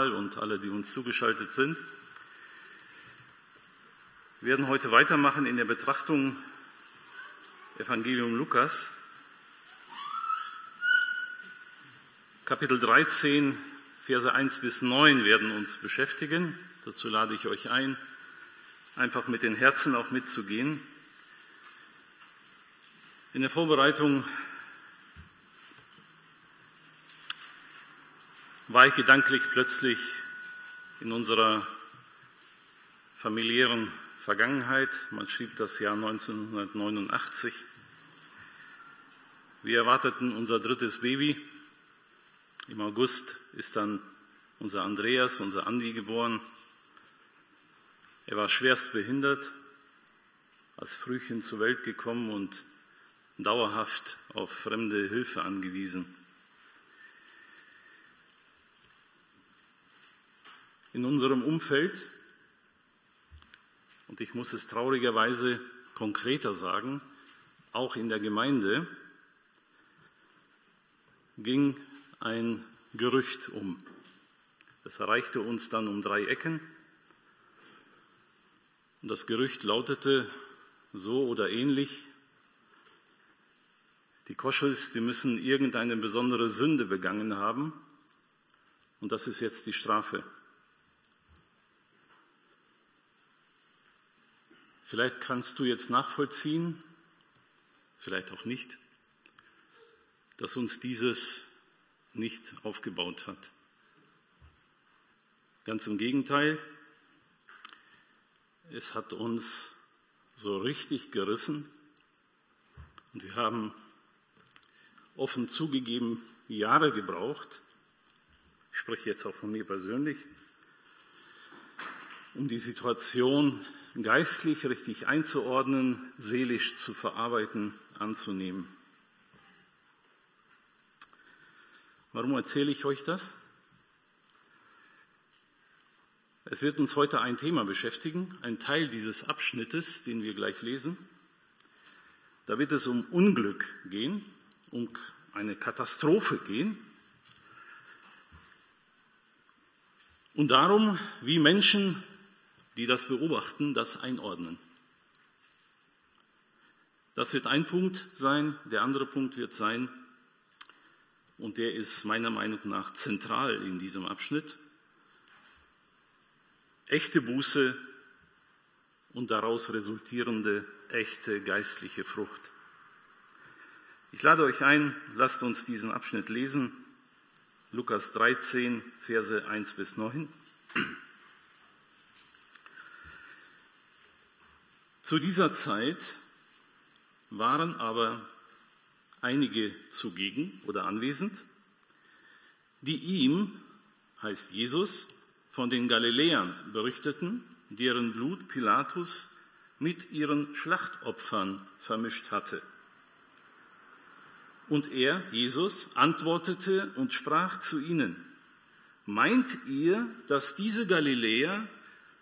Saal und alle, die uns zugeschaltet sind. Wir werden heute weitermachen in der Betrachtung Evangelium Lukas, Kapitel 13, Verse 1 bis 9 werden uns beschäftigen. Dazu lade ich euch ein, einfach mit den Herzen auch mitzugehen. In der Vorbereitung war ich gedanklich plötzlich in unserer familiären Vergangenheit. Man schrieb das Jahr 1989. Wir erwarteten unser drittes Baby. Im August ist dann unser Andreas, unser Andi geboren. Er war schwerst behindert, als Frühchen zur Welt gekommen und dauerhaft auf fremde Hilfe angewiesen. In unserem Umfeld, und ich muss es traurigerweise konkreter sagen, auch in der Gemeinde, ging ein Gerücht um. Das erreichte uns dann um drei Ecken. Und das Gerücht lautete so oder ähnlich, die Koschels, die müssen irgendeine besondere Sünde begangen haben und das ist jetzt die Strafe. Vielleicht kannst du jetzt nachvollziehen, vielleicht auch nicht, dass uns dieses nicht aufgebaut hat. Ganz im Gegenteil, es hat uns so richtig gerissen und wir haben offen zugegeben Jahre gebraucht, ich spreche jetzt auch von mir persönlich, um die Situation geistlich richtig einzuordnen, seelisch zu verarbeiten, anzunehmen. Warum erzähle ich euch das? Es wird uns heute ein Thema beschäftigen, ein Teil dieses Abschnittes, den wir gleich lesen. Da wird es um Unglück gehen, um eine Katastrophe gehen und darum, wie Menschen, die das beobachten, das einordnen. Das wird ein Punkt sein. Der andere Punkt wird sein, und der ist meiner Meinung nach zentral in diesem Abschnitt, echte Buße und daraus resultierende echte geistliche Frucht. Ich lade euch ein, lasst uns diesen Abschnitt lesen. Lukas 13, Verse 1 bis 9. Zu dieser Zeit waren aber einige zugegen oder anwesend, die ihm, heißt Jesus, von den Galiläern berichteten, deren Blut Pilatus mit ihren Schlachtopfern vermischt hatte. Und er, Jesus, antwortete und sprach zu ihnen, meint ihr, dass diese Galiläer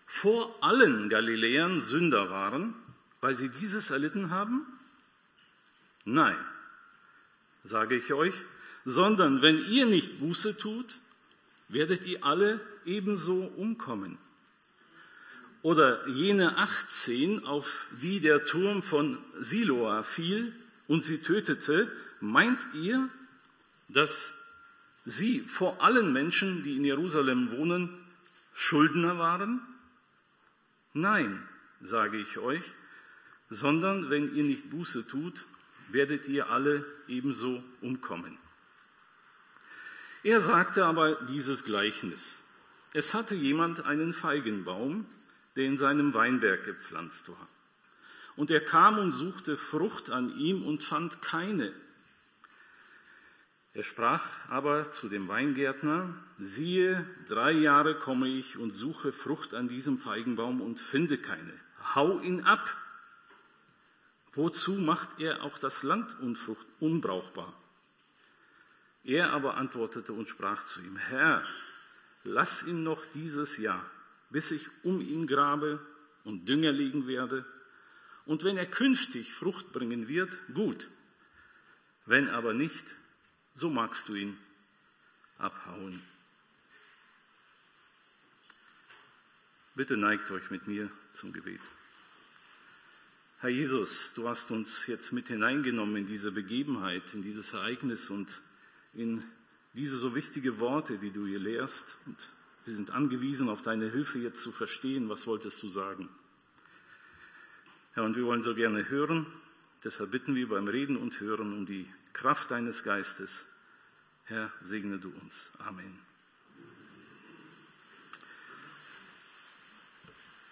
vor allen Galiläern Sünder waren, weil sie dieses erlitten haben? Nein, sage ich euch, sondern wenn ihr nicht Buße tut, werdet ihr alle ebenso umkommen. Oder jene 18, auf die der Turm von Siloa fiel und sie tötete, Meint ihr, dass sie vor allen Menschen, die in Jerusalem wohnen, Schuldner waren? Nein, sage ich euch, sondern wenn ihr nicht Buße tut, werdet ihr alle ebenso umkommen. Er sagte aber dieses Gleichnis. Es hatte jemand einen Feigenbaum, der in seinem Weinberg gepflanzt war. Und er kam und suchte Frucht an ihm und fand keine. Er sprach aber zu dem Weingärtner, siehe, drei Jahre komme ich und suche Frucht an diesem Feigenbaum und finde keine. Hau ihn ab. Wozu macht er auch das Land unbrauchbar? Er aber antwortete und sprach zu ihm, Herr, lass ihn noch dieses Jahr, bis ich um ihn grabe und Dünger legen werde. Und wenn er künftig Frucht bringen wird, gut. Wenn aber nicht, so magst du ihn abhauen. Bitte neigt euch mit mir zum Gebet. Herr Jesus, du hast uns jetzt mit hineingenommen in diese Begebenheit, in dieses Ereignis und in diese so wichtige Worte, die du hier lehrst. Und wir sind angewiesen auf deine Hilfe jetzt zu verstehen, was wolltest du sagen. Herr, und wir wollen so gerne hören. Deshalb bitten wir beim Reden und Hören um die Kraft deines Geistes. Herr, segne du uns. Amen.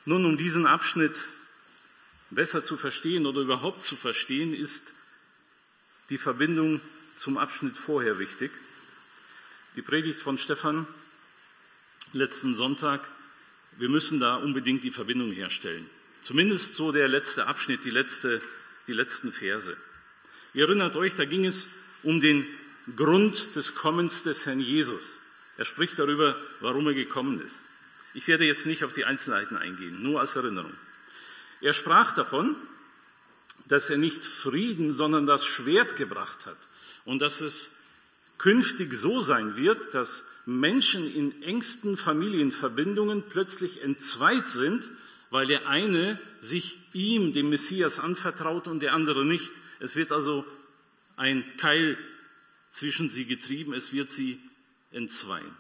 Nun, um diesen Abschnitt besser zu verstehen oder überhaupt zu verstehen, ist die Verbindung zum Abschnitt vorher wichtig. Die Predigt von Stefan letzten Sonntag, wir müssen da unbedingt die Verbindung herstellen. Zumindest so der letzte Abschnitt, die, letzte, die letzten Verse. Ihr erinnert euch, da ging es um den Grund des Kommens des Herrn Jesus. Er spricht darüber, warum er gekommen ist. Ich werde jetzt nicht auf die Einzelheiten eingehen, nur als Erinnerung. Er sprach davon, dass er nicht Frieden, sondern das Schwert gebracht hat und dass es künftig so sein wird, dass Menschen in engsten Familienverbindungen plötzlich entzweit sind, weil der eine sich ihm, dem Messias, anvertraut und der andere nicht. Es wird also ein Keil zwischen sie getrieben, es wird sie entzweien.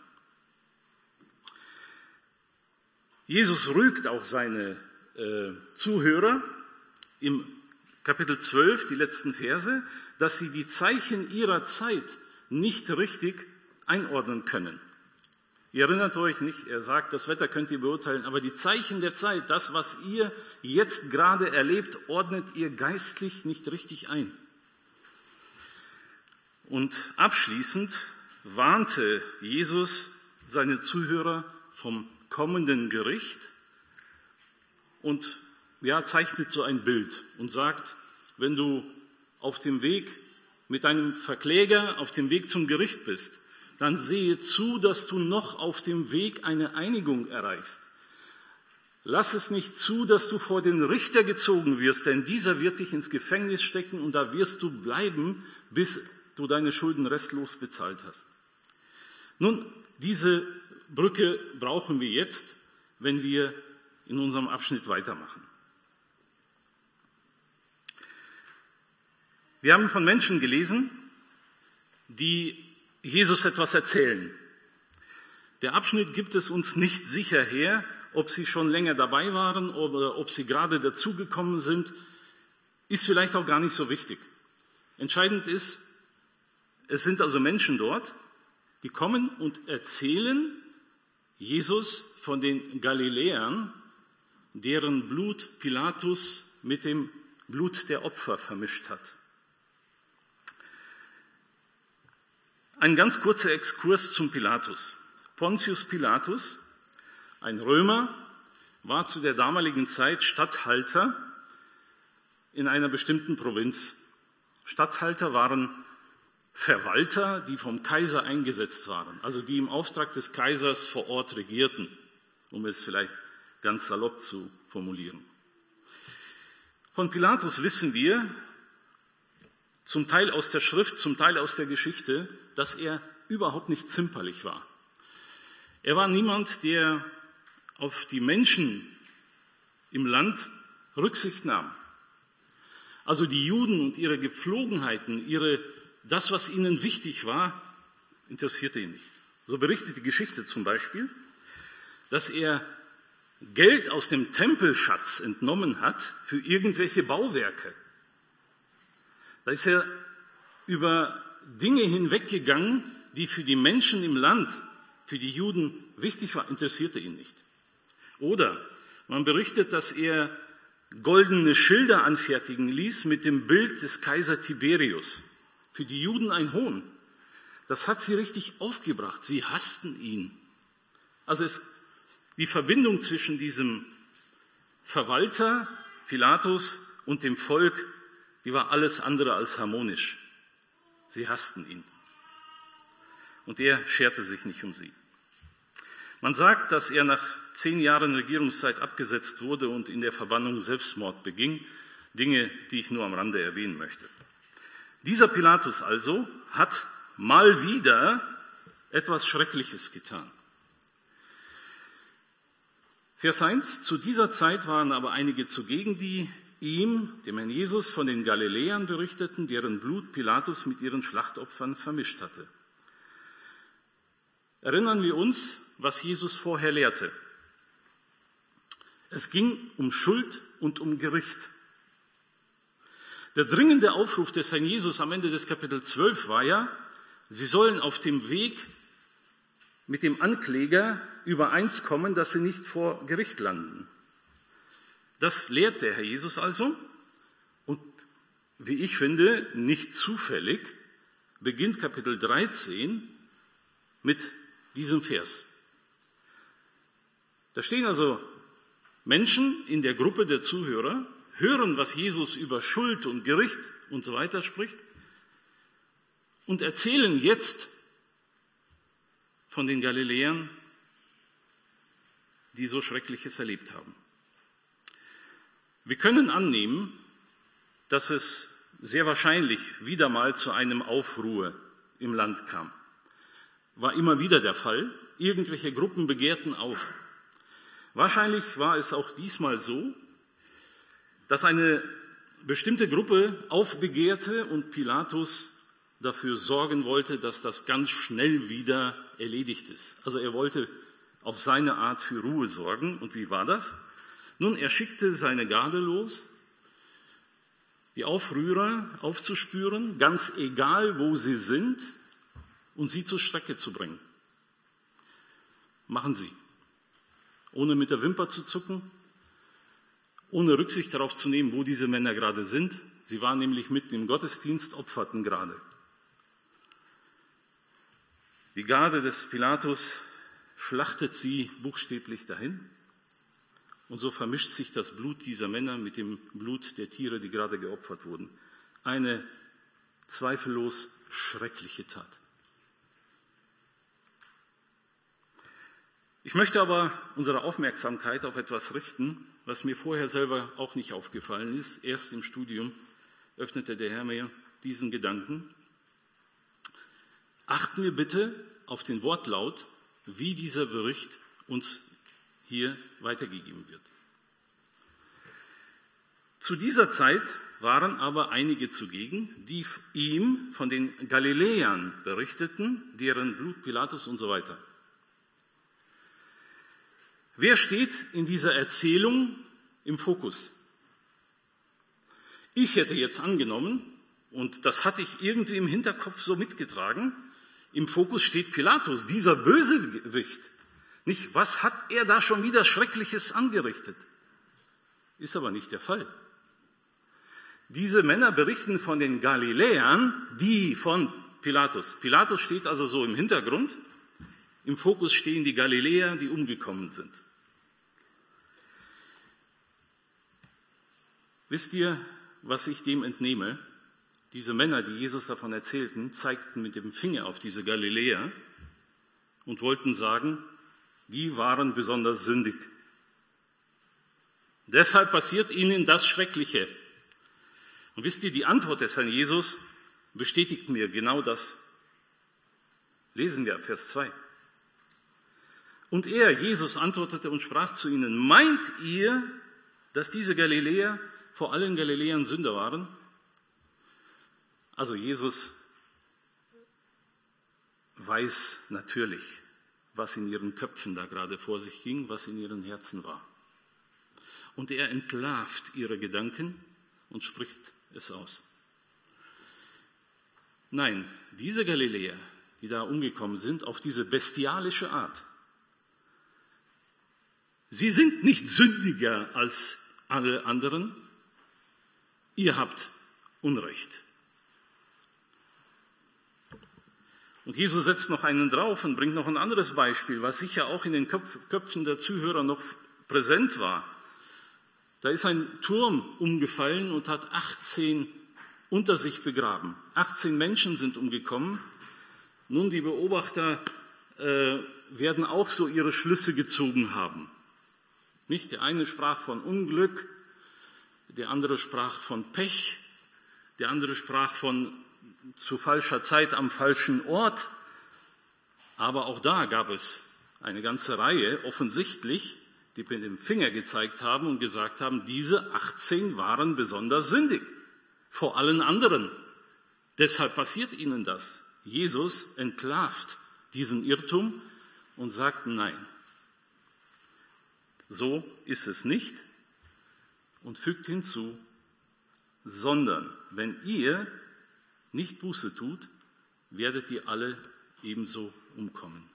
Jesus rügt auch seine äh, Zuhörer im Kapitel 12, die letzten Verse, dass sie die Zeichen ihrer Zeit nicht richtig einordnen können. Ihr erinnert euch nicht, er sagt, das Wetter könnt ihr beurteilen, aber die Zeichen der Zeit, das, was ihr jetzt gerade erlebt, ordnet ihr geistlich nicht richtig ein. Und abschließend warnte Jesus seine Zuhörer vom kommenden Gericht und ja, zeichnet so ein Bild und sagt, wenn du auf dem Weg mit deinem Verkläger auf dem Weg zum Gericht bist, dann sehe zu, dass du noch auf dem Weg eine Einigung erreichst. Lass es nicht zu, dass du vor den Richter gezogen wirst, denn dieser wird dich ins Gefängnis stecken und da wirst du bleiben, bis du deine Schulden restlos bezahlt hast. Nun, diese Brücke brauchen wir jetzt, wenn wir in unserem Abschnitt weitermachen. Wir haben von Menschen gelesen, die Jesus etwas erzählen. Der Abschnitt gibt es uns nicht sicher her, ob sie schon länger dabei waren oder ob sie gerade dazugekommen sind, ist vielleicht auch gar nicht so wichtig. Entscheidend ist, es sind also Menschen dort, die kommen und erzählen Jesus von den Galiläern, deren Blut Pilatus mit dem Blut der Opfer vermischt hat. Ein ganz kurzer Exkurs zum Pilatus. Pontius Pilatus, ein Römer, war zu der damaligen Zeit Statthalter in einer bestimmten Provinz. Statthalter waren Verwalter, die vom Kaiser eingesetzt waren, also die im Auftrag des Kaisers vor Ort regierten, um es vielleicht ganz salopp zu formulieren. Von Pilatus wissen wir, zum Teil aus der Schrift, zum Teil aus der Geschichte, dass er überhaupt nicht zimperlich war. Er war niemand, der auf die Menschen im Land Rücksicht nahm. Also die Juden und ihre Gepflogenheiten, ihre das, was ihnen wichtig war, interessierte ihn nicht. So berichtet die Geschichte zum Beispiel, dass er Geld aus dem Tempelschatz entnommen hat für irgendwelche Bauwerke. Da ist er über Dinge hinweggegangen, die für die Menschen im Land, für die Juden wichtig waren, interessierte ihn nicht. Oder man berichtet, dass er goldene Schilder anfertigen ließ mit dem Bild des Kaiser Tiberius für die Juden ein Hohn. Das hat sie richtig aufgebracht. Sie hassten ihn. Also es, die Verbindung zwischen diesem Verwalter Pilatus und dem Volk, die war alles andere als harmonisch. Sie hassten ihn. Und er scherte sich nicht um sie. Man sagt, dass er nach zehn Jahren Regierungszeit abgesetzt wurde und in der Verbannung Selbstmord beging. Dinge, die ich nur am Rande erwähnen möchte. Dieser Pilatus also hat mal wieder etwas Schreckliches getan. Vers 1, zu dieser Zeit waren aber einige zugegen, die ihm, dem Herrn Jesus, von den Galiläern berichteten, deren Blut Pilatus mit ihren Schlachtopfern vermischt hatte. Erinnern wir uns, was Jesus vorher lehrte. Es ging um Schuld und um Gericht. Der dringende Aufruf des Herrn Jesus am Ende des Kapitel 12 war ja, sie sollen auf dem Weg mit dem Ankläger übereins kommen, dass sie nicht vor Gericht landen. Das lehrt der Herr Jesus also. Und wie ich finde, nicht zufällig beginnt Kapitel 13 mit diesem Vers. Da stehen also Menschen in der Gruppe der Zuhörer, hören, was Jesus über Schuld und Gericht und so weiter spricht und erzählen jetzt von den Galiläern, die so Schreckliches erlebt haben. Wir können annehmen, dass es sehr wahrscheinlich wieder mal zu einem Aufruhr im Land kam. War immer wieder der Fall. Irgendwelche Gruppen begehrten auf. Wahrscheinlich war es auch diesmal so, dass eine bestimmte Gruppe aufbegehrte und Pilatus dafür sorgen wollte, dass das ganz schnell wieder erledigt ist. Also er wollte auf seine Art für Ruhe sorgen. Und wie war das? Nun, er schickte seine Garde los, die Aufrührer aufzuspüren, ganz egal wo sie sind, und sie zur Strecke zu bringen. Machen Sie ohne mit der Wimper zu zucken, ohne Rücksicht darauf zu nehmen, wo diese Männer gerade sind. Sie waren nämlich mitten im Gottesdienst, opferten gerade. Die Garde des Pilatus schlachtet sie buchstäblich dahin. Und so vermischt sich das Blut dieser Männer mit dem Blut der Tiere, die gerade geopfert wurden. Eine zweifellos schreckliche Tat. Ich möchte aber unsere Aufmerksamkeit auf etwas richten, was mir vorher selber auch nicht aufgefallen ist. Erst im Studium öffnete der Herr mir diesen Gedanken. Achten wir bitte auf den Wortlaut, wie dieser Bericht uns hier weitergegeben wird. Zu dieser Zeit waren aber einige zugegen, die ihm von den Galiläern berichteten, deren Blut Pilatus und so weiter. Wer steht in dieser Erzählung im Fokus? Ich hätte jetzt angenommen, und das hatte ich irgendwie im Hinterkopf so mitgetragen, im Fokus steht Pilatus, dieser Bösewicht. Nicht, was hat er da schon wieder Schreckliches angerichtet? Ist aber nicht der Fall. Diese Männer berichten von den Galiläern, die von Pilatus. Pilatus steht also so im Hintergrund. Im Fokus stehen die Galiläer, die umgekommen sind. Wisst ihr, was ich dem entnehme? Diese Männer, die Jesus davon erzählten, zeigten mit dem Finger auf diese Galiläer und wollten sagen, die waren besonders sündig. Deshalb passiert ihnen das Schreckliche. Und wisst ihr, die Antwort des Herrn Jesus bestätigt mir genau das. Lesen wir Vers 2. Und er, Jesus, antwortete und sprach zu ihnen, meint ihr, dass diese Galiläer vor allen Galiläern Sünder waren? Also Jesus weiß natürlich, was in ihren Köpfen da gerade vor sich ging, was in ihren Herzen war. Und er entlarvt ihre Gedanken und spricht es aus. Nein, diese Galiläer, die da umgekommen sind, auf diese bestialische Art, sie sind nicht sündiger als alle anderen, ihr habt Unrecht. Und Jesus setzt noch einen drauf und bringt noch ein anderes Beispiel, was sicher auch in den Köpfen der Zuhörer noch präsent war. Da ist ein Turm umgefallen und hat 18 unter sich begraben. 18 Menschen sind umgekommen. Nun, die Beobachter äh, werden auch so ihre Schlüsse gezogen haben. Nicht? Der eine sprach von Unglück, der andere sprach von Pech, der andere sprach von zu falscher Zeit am falschen Ort. Aber auch da gab es eine ganze Reihe offensichtlich die mit dem Finger gezeigt haben und gesagt haben, diese 18 waren besonders sündig vor allen anderen. Deshalb passiert ihnen das. Jesus entlarvt diesen Irrtum und sagt nein. So ist es nicht und fügt hinzu, sondern wenn ihr nicht Buße tut, werdet ihr alle ebenso umkommen.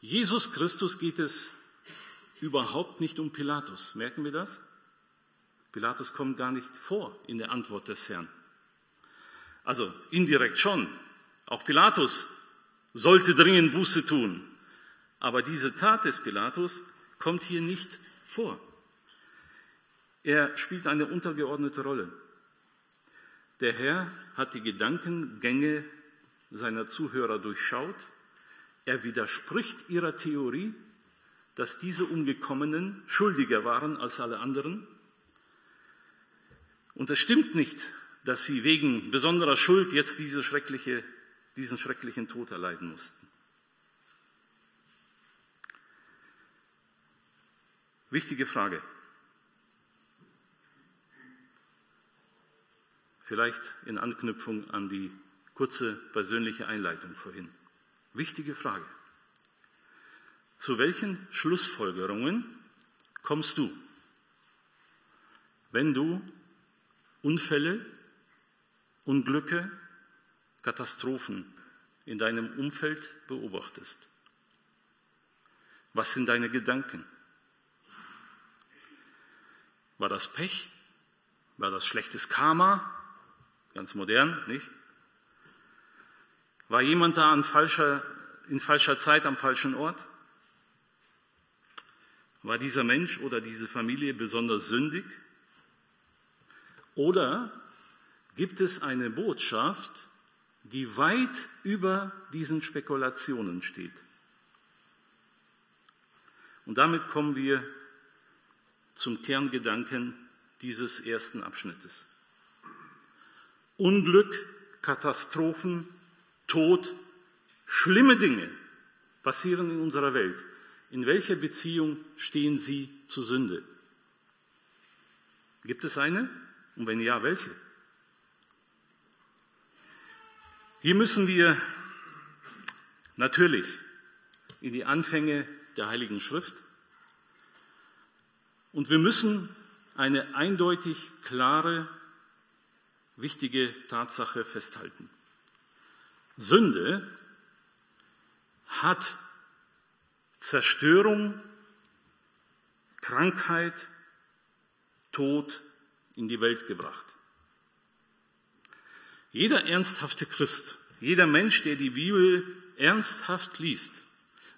Jesus Christus geht es überhaupt nicht um Pilatus. Merken wir das? Pilatus kommt gar nicht vor in der Antwort des Herrn. Also indirekt schon. Auch Pilatus sollte dringend Buße tun. Aber diese Tat des Pilatus kommt hier nicht vor. Er spielt eine untergeordnete Rolle. Der Herr hat die Gedankengänge seiner Zuhörer durchschaut. Er widerspricht ihrer Theorie, dass diese Umgekommenen schuldiger waren als alle anderen. Und es stimmt nicht, dass sie wegen besonderer Schuld jetzt diese schreckliche, diesen schrecklichen Tod erleiden mussten. Wichtige Frage. Vielleicht in Anknüpfung an die kurze persönliche Einleitung vorhin. Wichtige Frage. Zu welchen Schlussfolgerungen kommst du, wenn du Unfälle, Unglücke, Katastrophen in deinem Umfeld beobachtest? Was sind deine Gedanken? War das Pech? War das schlechtes Karma? Ganz modern, nicht? War jemand da an falscher, in falscher Zeit am falschen Ort? War dieser Mensch oder diese Familie besonders sündig? Oder gibt es eine Botschaft, die weit über diesen Spekulationen steht? Und damit kommen wir zum Kerngedanken dieses ersten Abschnittes. Unglück, Katastrophen, Tod, schlimme Dinge passieren in unserer Welt. In welcher Beziehung stehen sie zur Sünde? Gibt es eine? Und wenn ja, welche? Hier müssen wir natürlich in die Anfänge der Heiligen Schrift und wir müssen eine eindeutig klare wichtige Tatsache festhalten. Sünde hat Zerstörung, Krankheit, Tod in die Welt gebracht. Jeder ernsthafte Christ, jeder Mensch, der die Bibel ernsthaft liest,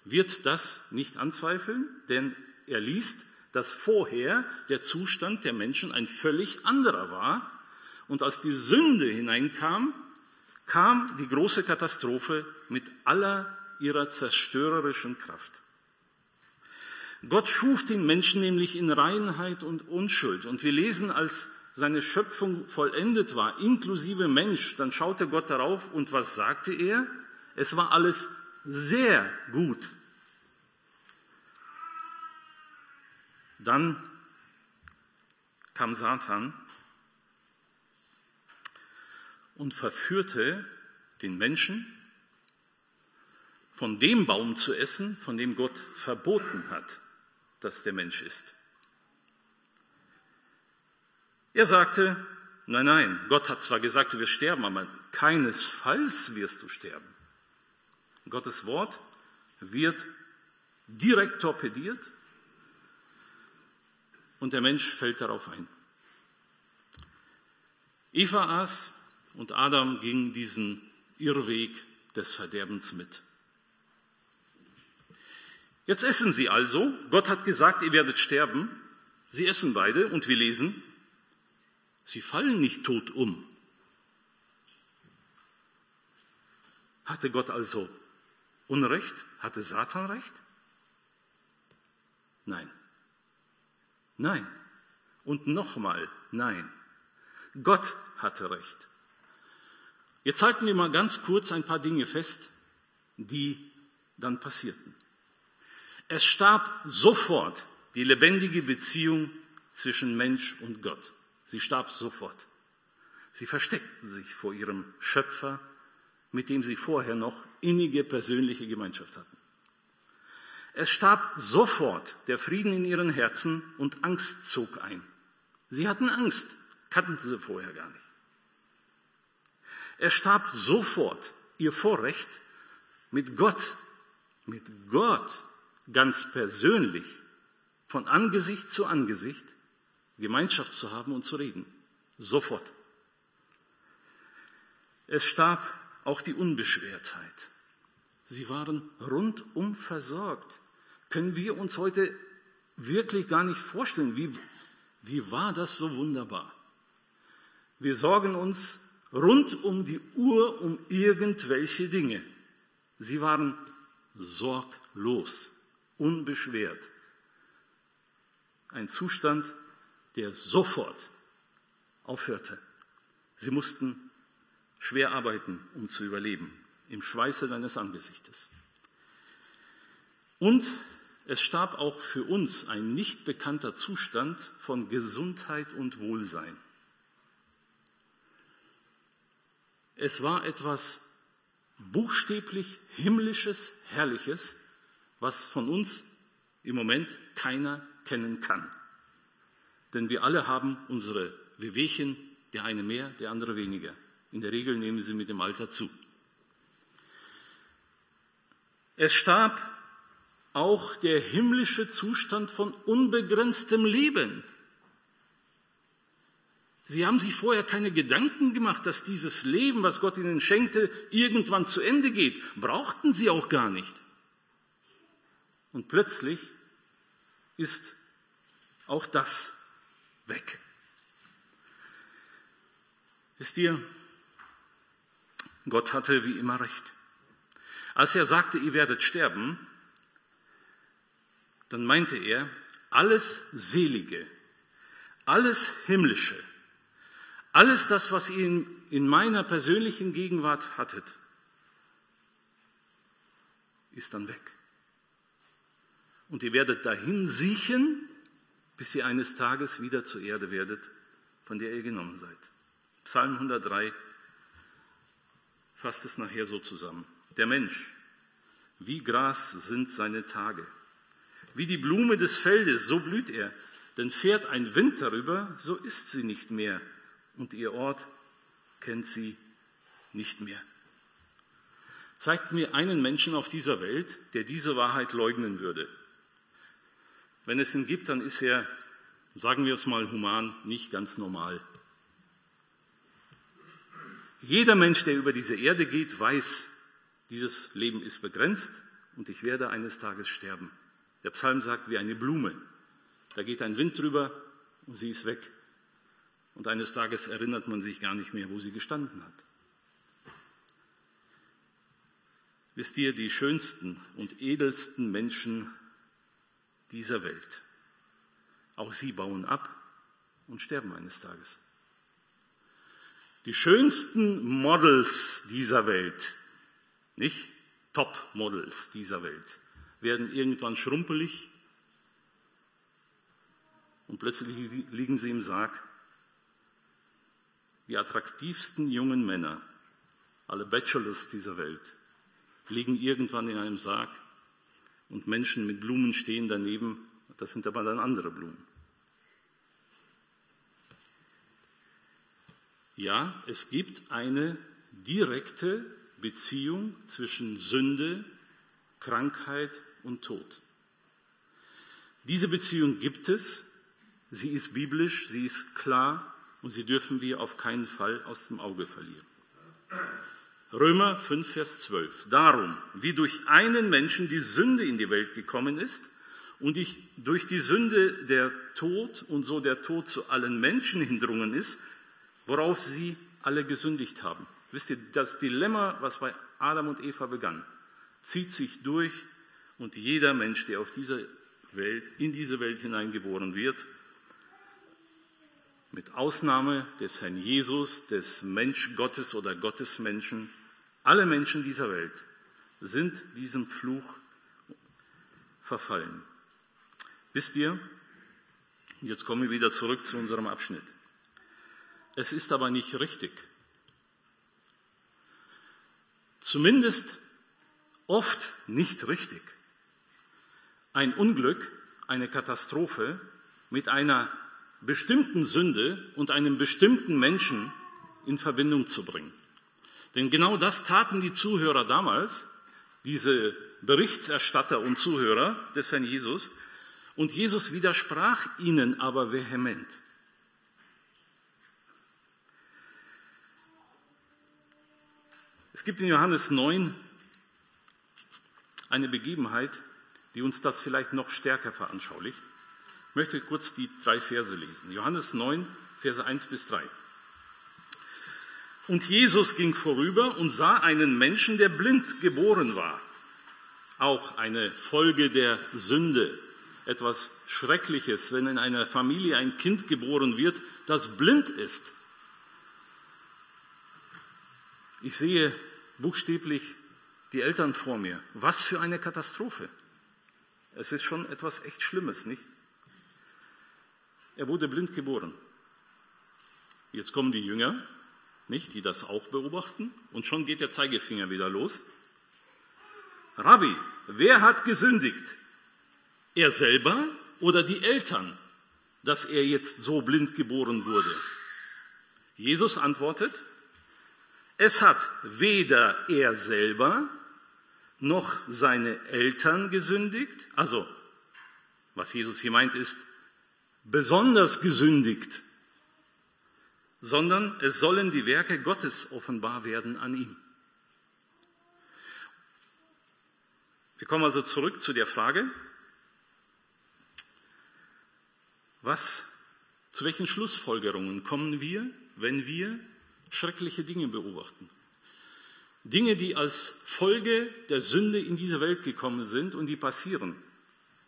wird das nicht anzweifeln, denn er liest, dass vorher der Zustand der Menschen ein völlig anderer war und als die Sünde hineinkam, kam die große Katastrophe mit aller ihrer zerstörerischen Kraft. Gott schuf den Menschen nämlich in Reinheit und Unschuld. Und wir lesen, als seine Schöpfung vollendet war, inklusive Mensch, dann schaute Gott darauf und was sagte er? Es war alles sehr gut. Dann kam Satan und verführte den Menschen, von dem Baum zu essen, von dem Gott verboten hat, dass der Mensch ist. Er sagte, nein, nein, Gott hat zwar gesagt, du wirst sterben, aber keinesfalls wirst du sterben. Gottes Wort wird direkt torpediert und der Mensch fällt darauf ein. Eva aß und Adam ging diesen Irrweg des Verderbens mit. Jetzt essen sie also. Gott hat gesagt, ihr werdet sterben. Sie essen beide und wir lesen, sie fallen nicht tot um. Hatte Gott also Unrecht? Hatte Satan recht? Nein. Nein. Und nochmal, nein. Gott hatte recht. Jetzt halten wir mal ganz kurz ein paar Dinge fest, die dann passierten. Es starb sofort die lebendige Beziehung zwischen Mensch und Gott. Sie starb sofort. Sie versteckten sich vor ihrem Schöpfer, mit dem sie vorher noch innige persönliche Gemeinschaft hatten. Es starb sofort der Frieden in ihren Herzen und Angst zog ein. Sie hatten Angst, kannten sie vorher gar nicht. Es starb sofort ihr Vorrecht, mit Gott, mit Gott ganz persönlich, von Angesicht zu Angesicht Gemeinschaft zu haben und zu reden. Sofort. Es starb auch die Unbeschwertheit. Sie waren rundum versorgt. Können wir uns heute wirklich gar nicht vorstellen, wie, wie war das so wunderbar? Wir sorgen uns rund um die Uhr um irgendwelche Dinge. Sie waren sorglos, unbeschwert. Ein Zustand, der sofort aufhörte. Sie mussten schwer arbeiten, um zu überleben, im Schweiße deines Angesichtes. Und es starb auch für uns ein nicht bekannter Zustand von Gesundheit und Wohlsein. Es war etwas buchstäblich himmlisches, herrliches, was von uns im Moment keiner kennen kann. Denn wir alle haben unsere Wehwehchen, der eine mehr, der andere weniger. In der Regel nehmen sie mit dem Alter zu. Es starb auch der himmlische Zustand von unbegrenztem Leben. Sie haben sich vorher keine Gedanken gemacht, dass dieses Leben, was Gott ihnen schenkte, irgendwann zu Ende geht. Brauchten sie auch gar nicht. Und plötzlich ist auch das weg. Wisst ihr, Gott hatte wie immer recht. Als er sagte, ihr werdet sterben, dann meinte er, alles Selige, alles Himmlische, alles das, was ihr in meiner persönlichen Gegenwart hattet, ist dann weg. Und ihr werdet dahin siechen, bis ihr eines Tages wieder zur Erde werdet, von der ihr genommen seid. Psalm 103 fasst es nachher so zusammen. Der Mensch, wie Gras sind seine Tage. Wie die Blume des Feldes, so blüht er. Denn fährt ein Wind darüber, so ist sie nicht mehr. Und ihr Ort kennt sie nicht mehr. Zeigt mir einen Menschen auf dieser Welt, der diese Wahrheit leugnen würde. Wenn es ihn gibt, dann ist er, sagen wir es mal human, nicht ganz normal. Jeder Mensch, der über diese Erde geht, weiß, dieses Leben ist begrenzt und ich werde eines Tages sterben. Der Psalm sagt, wie eine Blume. Da geht ein Wind drüber und sie ist weg. Und eines Tages erinnert man sich gar nicht mehr, wo sie gestanden hat. Wisst ihr, die schönsten und edelsten Menschen dieser Welt, auch sie bauen ab und sterben eines Tages. Die schönsten Models dieser Welt, nicht Top-Models dieser Welt, werden irgendwann schrumpelig und plötzlich liegen sie im Sarg. Die attraktivsten jungen Männer, alle Bachelors dieser Welt, liegen irgendwann in einem Sarg und Menschen mit Blumen stehen daneben. Das sind aber dann andere Blumen. Ja, es gibt eine direkte Beziehung zwischen Sünde, Krankheit und Tod. Diese Beziehung gibt es, sie ist biblisch, sie ist klar und sie dürfen wir auf keinen Fall aus dem Auge verlieren. Römer 5, Vers 12. Darum, wie durch einen Menschen die Sünde in die Welt gekommen ist und durch die Sünde der Tod und so der Tod zu allen Menschen hindrungen ist, worauf sie alle gesündigt haben. Wisst ihr, das Dilemma, was bei Adam und Eva begann, zieht sich durch und jeder Mensch, der auf diese Welt, in diese Welt hineingeboren wird, mit Ausnahme des Herrn Jesus, des Mensch Gottes oder Gottesmenschen, alle Menschen dieser Welt sind diesem Fluch verfallen. Wisst ihr, jetzt kommen wir wieder zurück zu unserem Abschnitt. Es ist aber nicht richtig. Zumindest oft nicht richtig. Ein Unglück, eine Katastrophe mit einer bestimmten Sünde und einem bestimmten Menschen in Verbindung zu bringen. Denn genau das taten die Zuhörer damals, diese Berichterstatter und Zuhörer des Herrn Jesus. Und Jesus widersprach ihnen aber vehement. Es gibt in Johannes 9 eine Begebenheit, die uns das vielleicht noch stärker veranschaulicht. Ich möchte kurz die drei Verse lesen. Johannes 9, Verse 1 bis 3. Und Jesus ging vorüber und sah einen Menschen, der blind geboren war. Auch eine Folge der Sünde. Etwas Schreckliches, wenn in einer Familie ein Kind geboren wird, das blind ist. Ich sehe buchstäblich die Eltern vor mir. Was für eine Katastrophe. Es ist schon etwas echt Schlimmes, nicht? Er wurde blind geboren. Jetzt kommen die Jünger, nicht, die das auch beobachten, und schon geht der Zeigefinger wieder los. Rabbi, wer hat gesündigt? Er selber oder die Eltern, dass er jetzt so blind geboren wurde? Jesus antwortet, es hat weder er selber noch seine Eltern gesündigt, also was Jesus hier meint ist, besonders gesündigt, sondern es sollen die Werke Gottes offenbar werden an ihm. Wir kommen also zurück zu der Frage, was, zu welchen Schlussfolgerungen kommen wir, wenn wir schreckliche Dinge beobachten? Dinge, die als Folge der Sünde in diese Welt gekommen sind und die passieren.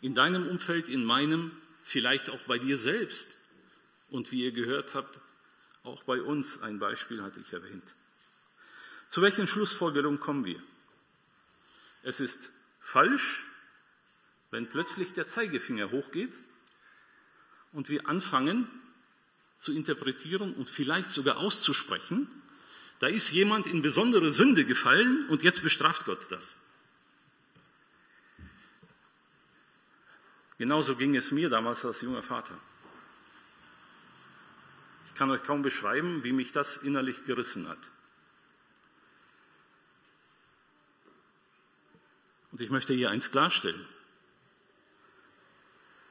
In deinem Umfeld, in meinem, vielleicht auch bei dir selbst. Und wie ihr gehört habt, auch bei uns, ein Beispiel hatte ich erwähnt. Zu welchen Schlussfolgerungen kommen wir? Es ist falsch, wenn plötzlich der Zeigefinger hochgeht und wir anfangen zu interpretieren und vielleicht sogar auszusprechen, da ist jemand in besondere Sünde gefallen und jetzt bestraft Gott das. Genauso ging es mir damals als junger Vater. Ich kann euch kaum beschreiben, wie mich das innerlich gerissen hat. Und ich möchte hier eins klarstellen.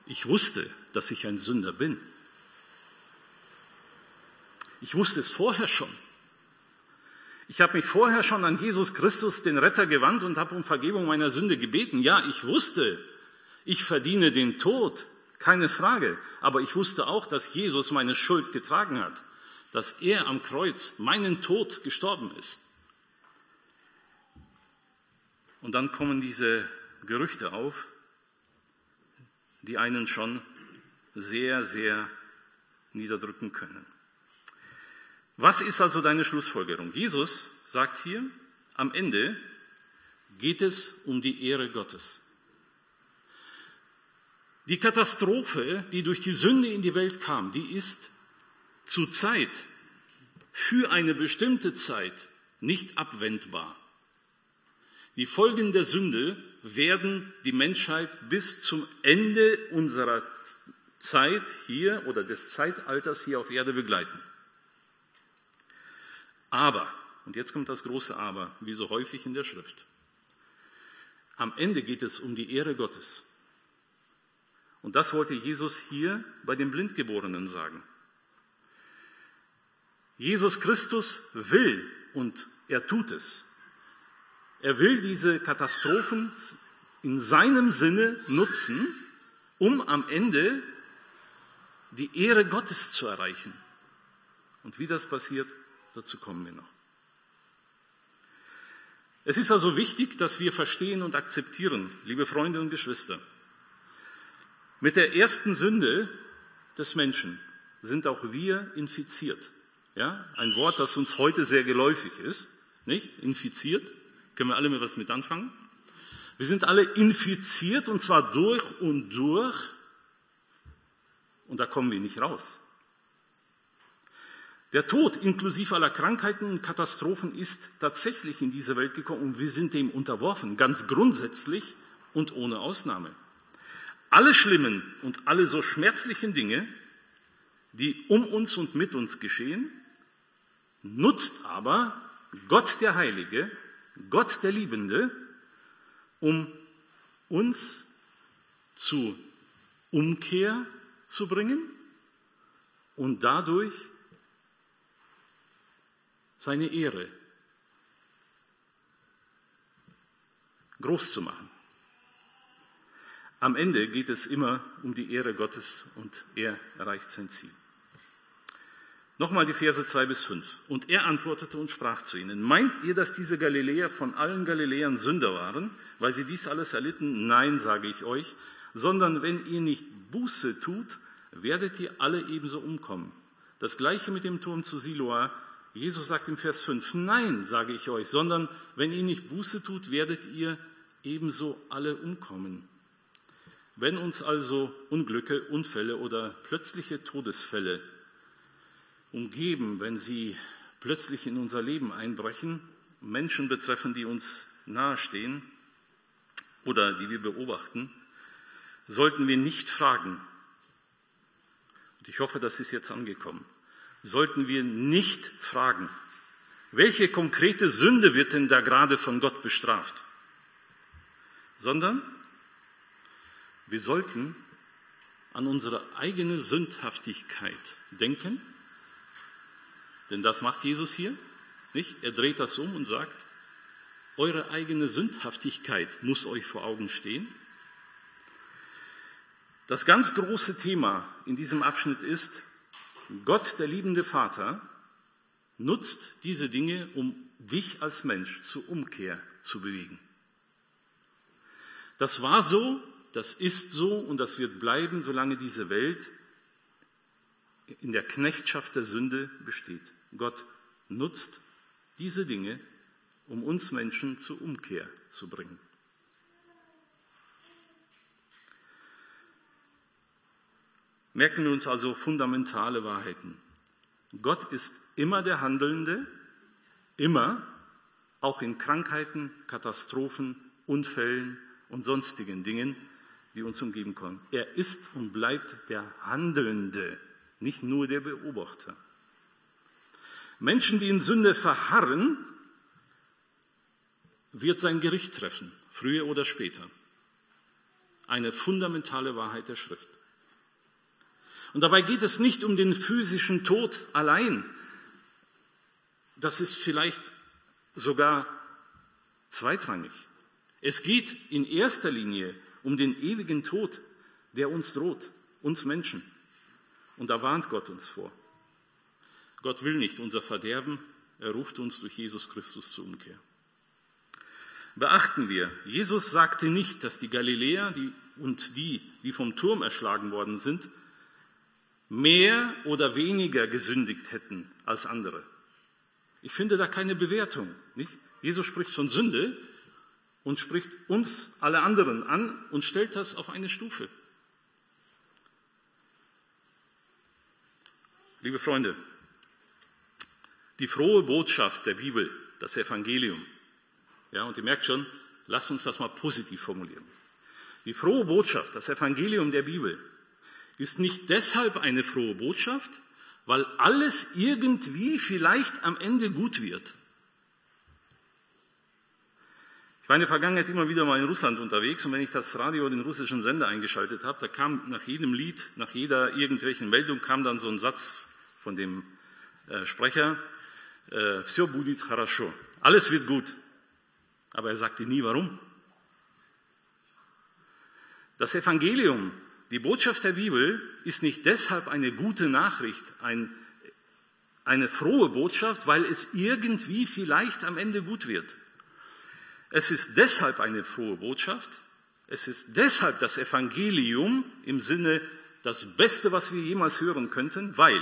Ich wusste, dass ich ein Sünder bin. Ich wusste es vorher schon. Ich habe mich vorher schon an Jesus Christus, den Retter, gewandt und habe um Vergebung meiner Sünde gebeten. Ja, ich wusste, ich verdiene den Tod, keine Frage. Aber ich wusste auch, dass Jesus meine Schuld getragen hat, dass er am Kreuz meinen Tod gestorben ist. Und dann kommen diese Gerüchte auf, die einen schon sehr, sehr niederdrücken können. Was ist also deine Schlussfolgerung? Jesus sagt hier, am Ende geht es um die Ehre Gottes. Die Katastrophe, die durch die Sünde in die Welt kam, die ist zu Zeit, für eine bestimmte Zeit nicht abwendbar. Die Folgen der Sünde werden die Menschheit bis zum Ende unserer Zeit hier oder des Zeitalters hier auf Erde begleiten. Aber, und jetzt kommt das große Aber, wie so häufig in der Schrift, am Ende geht es um die Ehre Gottes. Und das wollte Jesus hier bei den Blindgeborenen sagen. Jesus Christus will und er tut es. Er will diese Katastrophen in seinem Sinne nutzen, um am Ende die Ehre Gottes zu erreichen. Und wie das passiert, Dazu kommen wir noch. Es ist also wichtig, dass wir verstehen und akzeptieren, liebe Freunde und Geschwister, mit der ersten Sünde des Menschen sind auch wir infiziert. Ja, ein Wort, das uns heute sehr geläufig ist, nicht? Infiziert. Können wir alle mit was mit anfangen? Wir sind alle infiziert und zwar durch und durch. Und da kommen wir nicht raus. Der Tod inklusive aller Krankheiten und Katastrophen ist tatsächlich in diese Welt gekommen und wir sind dem unterworfen, ganz grundsätzlich und ohne Ausnahme. Alle schlimmen und alle so schmerzlichen Dinge, die um uns und mit uns geschehen, nutzt aber Gott der Heilige, Gott der Liebende, um uns zu Umkehr zu bringen und dadurch seine Ehre groß zu machen. Am Ende geht es immer um die Ehre Gottes und er erreicht sein Ziel. Nochmal die Verse zwei bis fünf. Und er antwortete und sprach zu ihnen, meint ihr, dass diese Galiläer von allen Galiläern Sünder waren, weil sie dies alles erlitten? Nein, sage ich euch, sondern wenn ihr nicht Buße tut, werdet ihr alle ebenso umkommen. Das gleiche mit dem Turm zu Siloa. Jesus sagt im Vers 5, nein, sage ich euch, sondern wenn ihr nicht Buße tut, werdet ihr ebenso alle umkommen. Wenn uns also Unglücke, Unfälle oder plötzliche Todesfälle umgeben, wenn sie plötzlich in unser Leben einbrechen, Menschen betreffen, die uns nahestehen oder die wir beobachten, sollten wir nicht fragen, und ich hoffe, das ist jetzt angekommen, sollten wir nicht fragen, welche konkrete Sünde wird denn da gerade von Gott bestraft, sondern wir sollten an unsere eigene Sündhaftigkeit denken, denn das macht Jesus hier, nicht? Er dreht das um und sagt, eure eigene Sündhaftigkeit muss euch vor Augen stehen. Das ganz große Thema in diesem Abschnitt ist, Gott, der liebende Vater, nutzt diese Dinge, um dich als Mensch zur Umkehr zu bewegen. Das war so, das ist so und das wird bleiben, solange diese Welt in der Knechtschaft der Sünde besteht. Gott nutzt diese Dinge, um uns Menschen zur Umkehr zu bringen. Merken wir uns also fundamentale Wahrheiten. Gott ist immer der Handelnde, immer, auch in Krankheiten, Katastrophen, Unfällen und sonstigen Dingen, die uns umgeben können. Er ist und bleibt der Handelnde, nicht nur der Beobachter. Menschen, die in Sünde verharren, wird sein Gericht treffen, früher oder später. Eine fundamentale Wahrheit der Schrift. Und dabei geht es nicht um den physischen Tod allein. Das ist vielleicht sogar zweitrangig. Es geht in erster Linie um den ewigen Tod, der uns droht, uns Menschen. Und da warnt Gott uns vor. Gott will nicht unser Verderben, er ruft uns durch Jesus Christus zur Umkehr. Beachten wir, Jesus sagte nicht, dass die Galiläer die, und die, die vom Turm erschlagen worden sind, mehr oder weniger gesündigt hätten als andere. Ich finde da keine Bewertung. Nicht? Jesus spricht von Sünde und spricht uns alle anderen an und stellt das auf eine Stufe. Liebe Freunde, die frohe Botschaft der Bibel, das Evangelium, ja, und ihr merkt schon, lasst uns das mal positiv formulieren. Die frohe Botschaft, das Evangelium der Bibel, ist nicht deshalb eine frohe Botschaft, weil alles irgendwie vielleicht am Ende gut wird. Ich war in der Vergangenheit immer wieder mal in Russland unterwegs und wenn ich das Radio, den russischen Sender eingeschaltet habe, da kam nach jedem Lied, nach jeder irgendwelchen Meldung kam dann so ein Satz von dem äh, Sprecher, äh, Все будет хорошо. Alles wird gut. Aber er sagte nie warum. Das Evangelium, die Botschaft der Bibel, ist nicht deshalb eine gute Nachricht, ein, eine frohe Botschaft, weil es irgendwie vielleicht am Ende gut wird. es ist deshalb eine frohe Botschaft. Es ist deshalb das Evangelium im Sinne das Beste, was wir jemals hören könnten, weil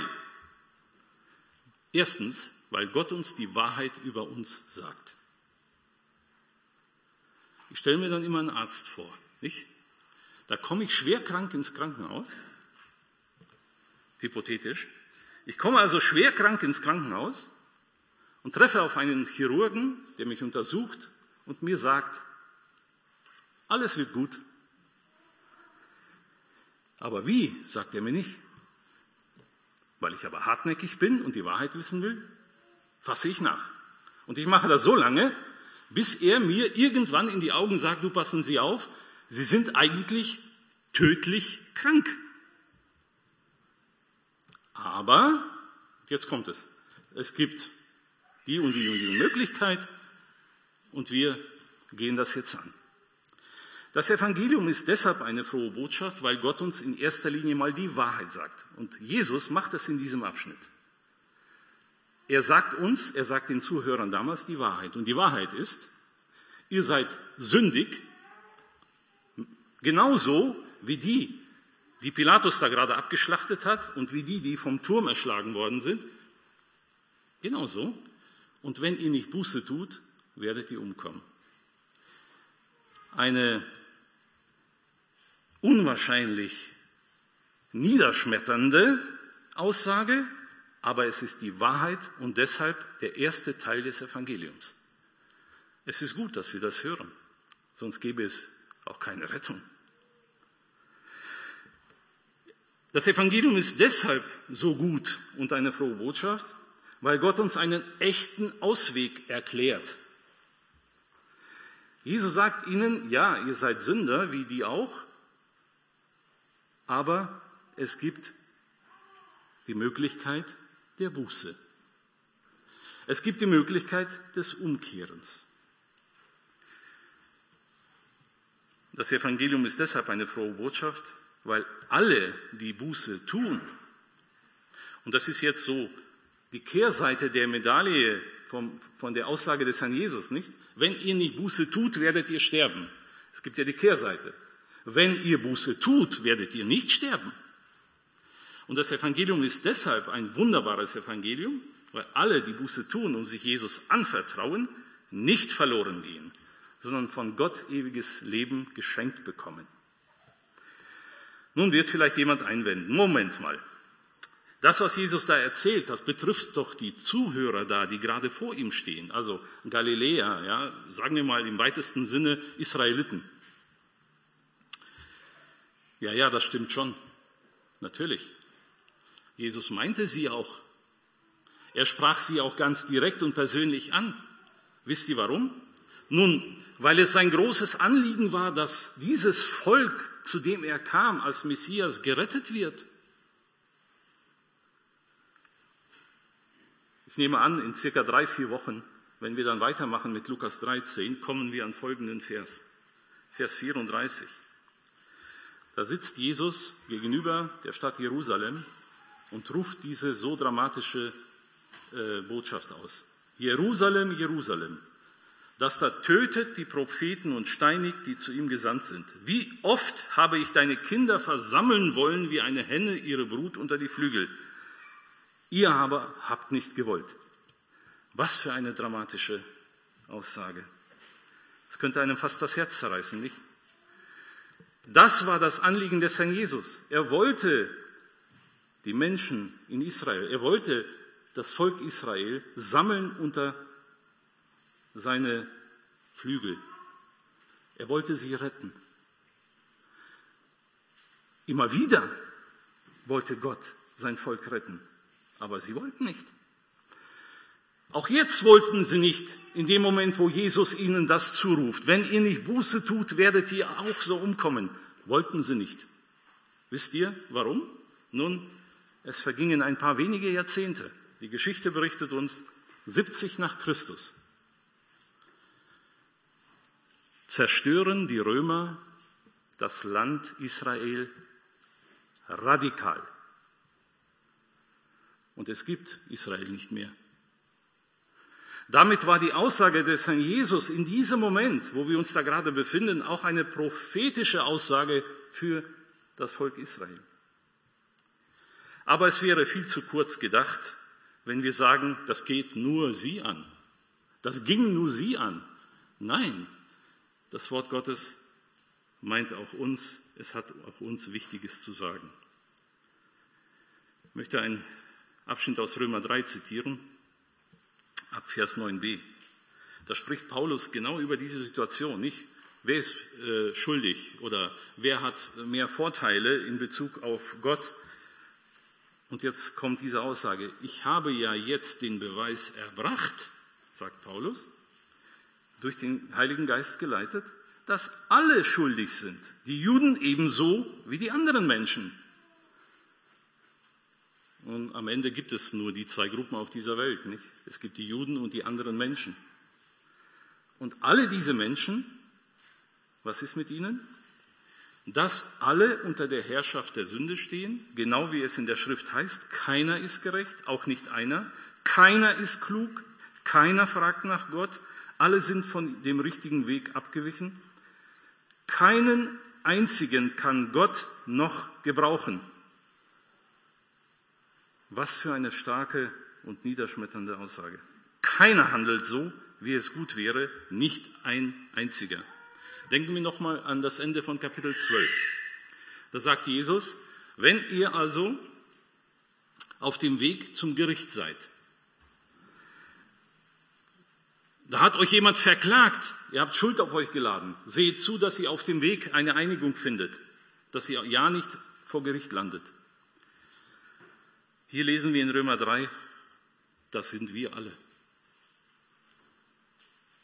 erstens, weil Gott uns die Wahrheit über uns sagt. Ich stelle mir dann immer einen Arzt vor. Nicht? Da komme ich schwer krank ins Krankenhaus. Hypothetisch. Ich komme also schwer krank ins Krankenhaus und treffe auf einen Chirurgen, der mich untersucht und mir sagt, alles wird gut. Aber wie, sagt er mir nicht. Weil ich aber hartnäckig bin und die Wahrheit wissen will, fasse ich nach. Und ich mache das so lange, bis er mir irgendwann in die Augen sagt, du passen Sie auf, Sie sind eigentlich tödlich krank. Aber, jetzt kommt es, es gibt die und die und die Möglichkeit und wir gehen das jetzt an. Das Evangelium ist deshalb eine frohe Botschaft, weil Gott uns in erster Linie mal die Wahrheit sagt. Und Jesus macht das in diesem Abschnitt. Er sagt uns, er sagt den Zuhörern damals die Wahrheit. Und die Wahrheit ist, ihr seid sündig, genauso wie die, die Pilatus da gerade abgeschlachtet hat und wie die, die vom Turm erschlagen worden sind. Genauso. Und wenn ihr nicht Buße tut, werdet ihr umkommen. Eine unwahrscheinlich niederschmetternde Aussage, aber es ist die Wahrheit und deshalb der erste Teil des Evangeliums. Es ist gut, dass wir das hören, sonst gäbe es auch keine Rettung. Das Evangelium ist deshalb so gut und eine frohe Botschaft, weil Gott uns einen echten Ausweg erklärt. Jesus sagt ihnen, ja, ihr seid Sünder, wie die auch, aber es gibt die Möglichkeit der Buße. Es gibt die Möglichkeit des Umkehrens. Das Evangelium ist deshalb eine frohe Botschaft, weil alle, die Buße tun, und das ist jetzt so die Kehrseite der Medaille vom, von der Aussage des Herrn Jesus, nicht? Wenn ihr nicht Buße tut, werdet ihr sterben. Es gibt ja die Kehrseite. Wenn ihr Buße tut, werdet ihr nicht sterben. Und das Evangelium ist deshalb ein wunderbares Evangelium, weil alle, die Buße tun und sich Jesus anvertrauen, nicht verloren gehen, sondern von Gott ewiges Leben geschenkt bekommen. Nun wird vielleicht jemand einwenden, Moment mal, das, was Jesus da erzählt, das betrifft doch die Zuhörer da, die gerade vor ihm stehen, also Galiläa, ja, sagen wir mal im weitesten Sinne Israeliten. Ja, ja, das stimmt schon. Natürlich. Jesus meinte sie auch. Er sprach sie auch ganz direkt und persönlich an. Wisst ihr warum? Nun, weil es sein großes Anliegen war, dass dieses Volk, zu dem er kam als Messias, gerettet wird. Ich nehme an, in circa drei, vier Wochen, wenn wir dann weitermachen mit Lukas 13, kommen wir an folgenden Vers. Vers 34. Da sitzt Jesus gegenüber der Stadt Jerusalem und ruft diese so dramatische äh, Botschaft aus. Jerusalem, Jerusalem, das da tötet die Propheten und steinigt, die zu ihm gesandt sind. Wie oft habe ich deine Kinder versammeln wollen, wie eine Henne ihre Brut unter die Flügel. Ihr aber habt nicht gewollt. Was für eine dramatische Aussage. Es könnte einem fast das Herz zerreißen, nicht? Das war das Anliegen des Herrn Jesus. Er wollte die Menschen in Israel, er wollte das Volk Israel sammeln unter seine Flügel. Er wollte sie retten. Immer wieder wollte Gott sein Volk retten, aber sie wollten nicht. Auch jetzt wollten sie nicht, in dem Moment, wo Jesus ihnen das zuruft. Wenn ihr nicht Buße tut, werdet ihr auch so umkommen. Wollten sie nicht. Wisst ihr, warum? Nun, es vergingen ein paar wenige Jahrzehnte. Die Geschichte berichtet uns 70 nach Christus. Zerstören die Römer das Land Israel radikal. Und es gibt Israel nicht mehr. Damit war die Aussage des Herrn Jesus in diesem Moment, wo wir uns da gerade befinden, auch eine prophetische Aussage für das Volk Israel. Aber es wäre viel zu kurz gedacht, wenn wir sagen, das geht nur sie an. Das ging nur sie an. Nein, Das Wort Gottes meint auch uns, es hat auch uns Wichtiges zu sagen. Ich möchte einen Abschnitt aus Römer 3 zitieren, ab Vers 9b. Da spricht Paulus genau über diese Situation, nicht wer ist äh, schuldig oder wer hat mehr Vorteile in Bezug auf Gott. Und jetzt kommt diese Aussage, ich habe ja jetzt den Beweis erbracht, sagt Paulus, durch den Heiligen Geist geleitet, dass alle schuldig sind, die Juden ebenso wie die anderen Menschen. Und am Ende gibt es nur die zwei Gruppen auf dieser Welt, nicht? Es gibt die Juden und die anderen Menschen. Und alle diese Menschen, was ist mit ihnen? Dass alle unter der Herrschaft der Sünde stehen, genau wie es in der Schrift heißt, keiner ist gerecht, auch nicht einer, keiner ist klug, keiner fragt nach Gott, alle sind von dem richtigen Weg abgewichen. Keinen einzigen kann Gott noch gebrauchen. Was für eine starke und niederschmetternde Aussage. Keiner handelt so, wie es gut wäre, nicht ein einziger. Denken wir nochmal an das Ende von Kapitel 12. Da sagt Jesus, wenn ihr also auf dem Weg zum Gericht seid, da hat euch jemand verklagt, ihr habt Schuld auf euch geladen, seht zu, dass ihr auf dem Weg eine Einigung findet, dass ihr ja nicht vor Gericht landet. Hier lesen wir in Römer 3, das sind wir alle.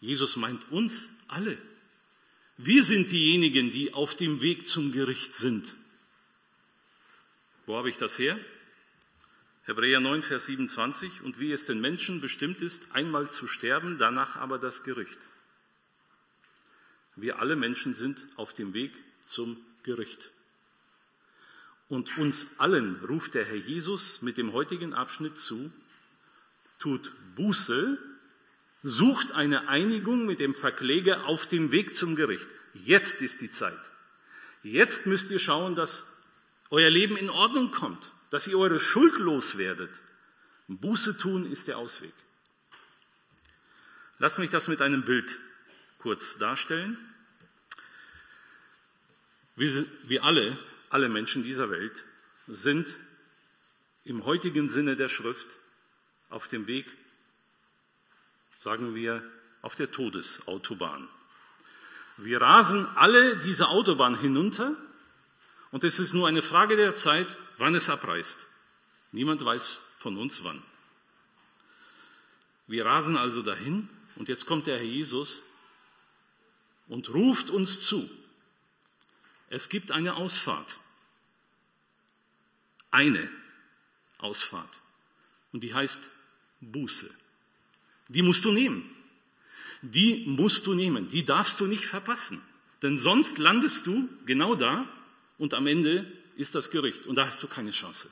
Jesus meint uns alle. Wir sind diejenigen, die auf dem Weg zum Gericht sind. Wo habe ich das her? Hebräer 9, Vers 27. Und wie es den Menschen bestimmt ist, einmal zu sterben, danach aber das Gericht. Wir alle Menschen sind auf dem Weg zum Gericht. Und uns allen ruft der Herr Jesus mit dem heutigen Abschnitt zu, tut Buße, sucht eine Einigung mit dem Verkläger auf dem Weg zum Gericht. Jetzt ist die Zeit. Jetzt müsst ihr schauen, dass euer Leben in Ordnung kommt, dass ihr eure Schuld loswerdet. Buße tun ist der Ausweg. Lasst mich das mit einem Bild kurz darstellen. Wir, wir alle alle Menschen dieser Welt sind im heutigen Sinne der Schrift auf dem Weg, sagen wir, auf der Todesautobahn. Wir rasen alle diese Autobahn hinunter und es ist nur eine Frage der Zeit, wann es abreißt. Niemand weiß von uns wann. Wir rasen also dahin und jetzt kommt der Herr Jesus und ruft uns zu. Es gibt eine Ausfahrt. Eine Ausfahrt. Und die heißt Buße. Die musst du nehmen. Die musst du nehmen. Die darfst du nicht verpassen. Denn sonst landest du genau da und am Ende ist das Gericht. Und da hast du keine Chance.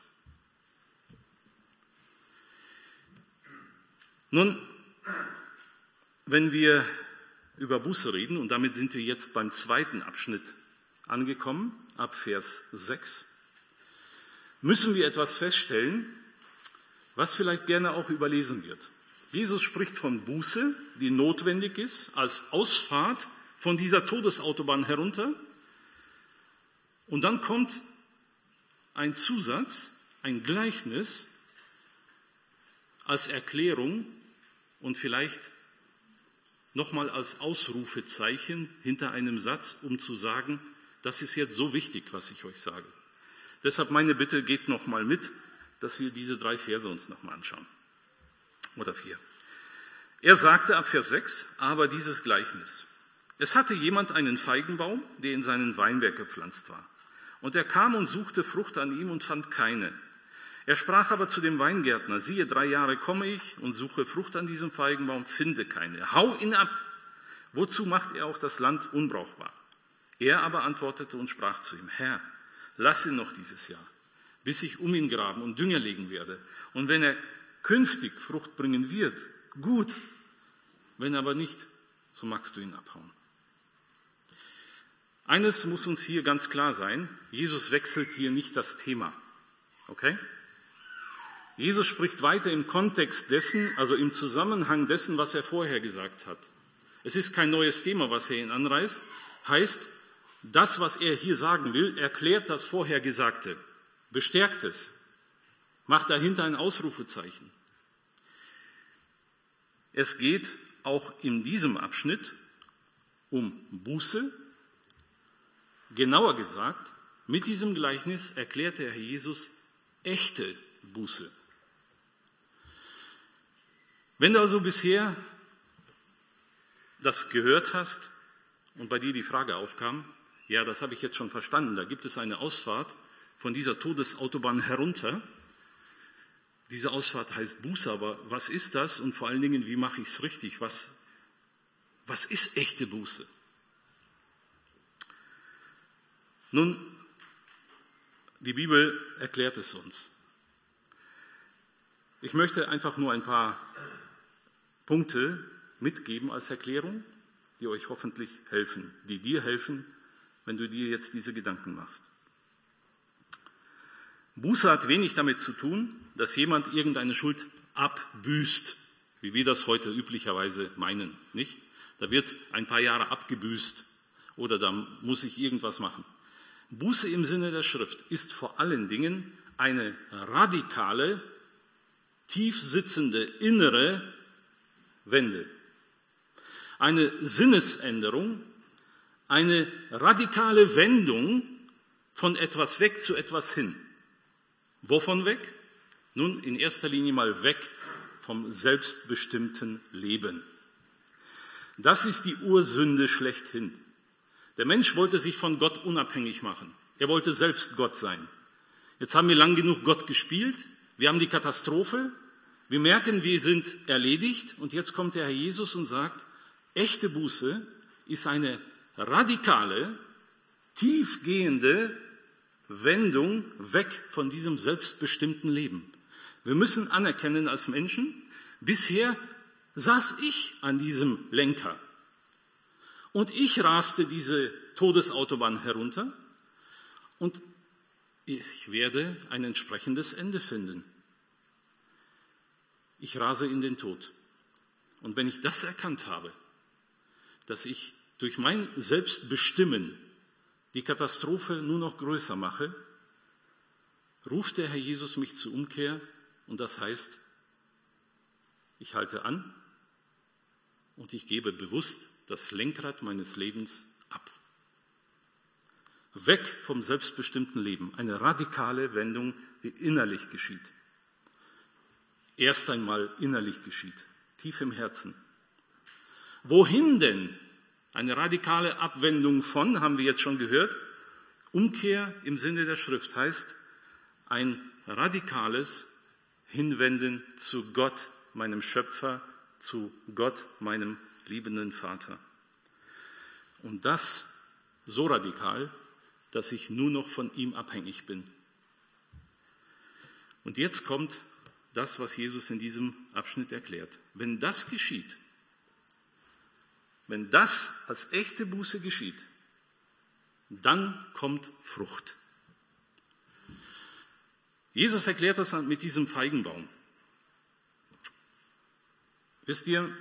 Nun, wenn wir über Buße reden, und damit sind wir jetzt beim zweiten Abschnitt angekommen, ab Vers 6, müssen wir etwas feststellen, was vielleicht gerne auch überlesen wird. Jesus spricht von Buße, die notwendig ist, als Ausfahrt von dieser Todesautobahn herunter. Und dann kommt ein Zusatz, ein Gleichnis als Erklärung und vielleicht nochmal als Ausrufezeichen hinter einem Satz, um zu sagen, das ist jetzt so wichtig, was ich euch sage. Deshalb meine Bitte, geht nochmal mit, dass wir diese drei Verse uns nochmal anschauen. Oder vier. Er sagte ab Vers 6, aber dieses Gleichnis. Es hatte jemand einen Feigenbaum, der in seinen Weinberg gepflanzt war. Und er kam und suchte Frucht an ihm und fand keine. Er sprach aber zu dem Weingärtner, siehe, drei Jahre komme ich und suche Frucht an diesem Feigenbaum, finde keine. Hau ihn ab. Wozu macht er auch das Land unbrauchbar? Er aber antwortete und sprach zu ihm, Herr, lass ihn noch dieses Jahr, bis ich um ihn graben und Dünger legen werde. Und wenn er künftig Frucht bringen wird, gut. Wenn aber nicht, so magst du ihn abhauen. Eines muss uns hier ganz klar sein. Jesus wechselt hier nicht das Thema. Okay? Jesus spricht weiter im Kontext dessen, also im Zusammenhang dessen, was er vorher gesagt hat. Es ist kein neues Thema, was er ihn anreißt. Heißt, das, was er hier sagen will, erklärt das Vorhergesagte, bestärkt es, macht dahinter ein Ausrufezeichen. Es geht auch in diesem Abschnitt um Buße. Genauer gesagt, mit diesem Gleichnis erklärte Herr Jesus echte Buße. Wenn du also bisher das gehört hast und bei dir die Frage aufkam, ja, das habe ich jetzt schon verstanden, da gibt es eine Ausfahrt von dieser Todesautobahn herunter. Diese Ausfahrt heißt Buße, aber was ist das und vor allen Dingen, wie mache ich es richtig? Was, was ist echte Buße? Nun, die Bibel erklärt es uns. Ich möchte einfach nur ein paar Punkte mitgeben als Erklärung, die euch hoffentlich helfen, die dir helfen, wenn du dir jetzt diese Gedanken machst. Buße hat wenig damit zu tun, dass jemand irgendeine Schuld abbüßt, wie wir das heute üblicherweise meinen, nicht? Da wird ein paar Jahre abgebüßt oder da muss ich irgendwas machen. Buße im Sinne der Schrift ist vor allen Dingen eine radikale, tief sitzende innere Wende. Eine Sinnesänderung, eine radikale Wendung von etwas weg zu etwas hin. Wovon weg? Nun, in erster Linie mal weg vom selbstbestimmten Leben. Das ist die Ursünde schlechthin. Der Mensch wollte sich von Gott unabhängig machen. Er wollte selbst Gott sein. Jetzt haben wir lang genug Gott gespielt. Wir haben die Katastrophe. Wir merken, wir sind erledigt. Und jetzt kommt der Herr Jesus und sagt, echte Buße ist eine radikale, tiefgehende Wendung weg von diesem selbstbestimmten Leben. Wir müssen anerkennen als Menschen, bisher saß ich an diesem Lenker und ich raste diese Todesautobahn herunter und ich werde ein entsprechendes Ende finden. Ich rase in den Tod. Und wenn ich das erkannt habe, dass ich durch mein Selbstbestimmen die Katastrophe nur noch größer mache, ruft der Herr Jesus mich zur Umkehr und das heißt, ich halte an und ich gebe bewusst das Lenkrad meines Lebens ab. Weg vom selbstbestimmten Leben. Eine radikale Wendung, die innerlich geschieht. Erst einmal innerlich geschieht, tief im Herzen. Wohin denn? Eine radikale Abwendung von, haben wir jetzt schon gehört. Umkehr im Sinne der Schrift heißt ein radikales Hinwenden zu Gott, meinem Schöpfer, zu Gott, meinem liebenden Vater. Und das so radikal, dass ich nur noch von ihm abhängig bin. Und jetzt kommt das, was Jesus in diesem Abschnitt erklärt. Wenn das geschieht, wenn das als echte Buße geschieht, dann kommt Frucht. Jesus erklärt das mit diesem Feigenbaum. Wisst ihr,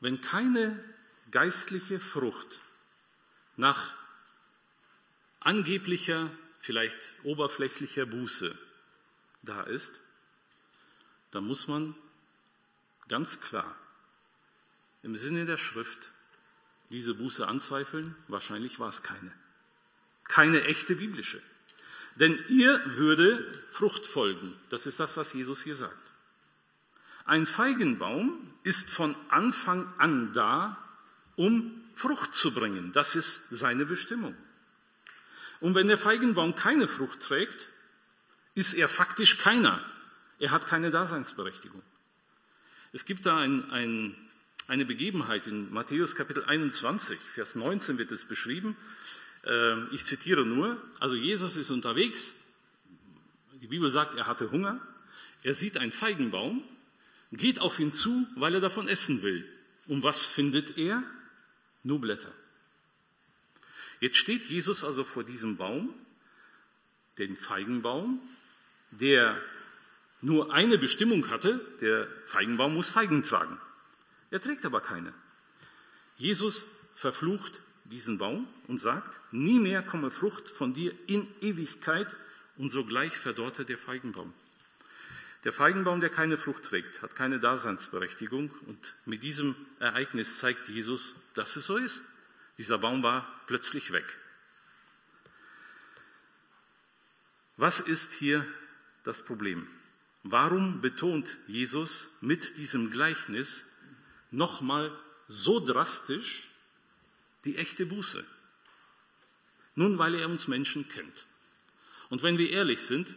wenn keine geistliche Frucht nach angeblicher, vielleicht oberflächlicher Buße da ist, dann muss man ganz klar im Sinne der Schrift diese Buße anzweifeln. Wahrscheinlich war es keine. Keine echte biblische. Denn ihr würde Frucht folgen. Das ist das, was Jesus hier sagt. Ein Feigenbaum ist von Anfang an da, um Frucht zu bringen. Das ist seine Bestimmung. Und wenn der Feigenbaum keine Frucht trägt, ist er faktisch keiner. Er hat keine Daseinsberechtigung. Es gibt da ein, ein, eine Begebenheit in Matthäus Kapitel 21, Vers 19 wird es beschrieben. Ähm, ich zitiere nur, also Jesus ist unterwegs, die Bibel sagt, er hatte Hunger, er sieht einen Feigenbaum geht auf ihn zu, weil er davon essen will. Und was findet er? Nur Blätter. Jetzt steht Jesus also vor diesem Baum, den Feigenbaum, der nur eine Bestimmung hatte, der Feigenbaum muss Feigen tragen. Er trägt aber keine. Jesus verflucht diesen Baum und sagt, nie mehr komme Frucht von dir in Ewigkeit und sogleich verdorrte der Feigenbaum. Der Feigenbaum, der keine Frucht trägt, hat keine Daseinsberechtigung und mit diesem Ereignis zeigt Jesus, dass es so ist. Dieser Baum war plötzlich weg. Was ist hier das Problem? Warum betont Jesus mit diesem Gleichnis nochmal so drastisch die echte Buße? Nun, weil er uns Menschen kennt. Und wenn wir ehrlich sind,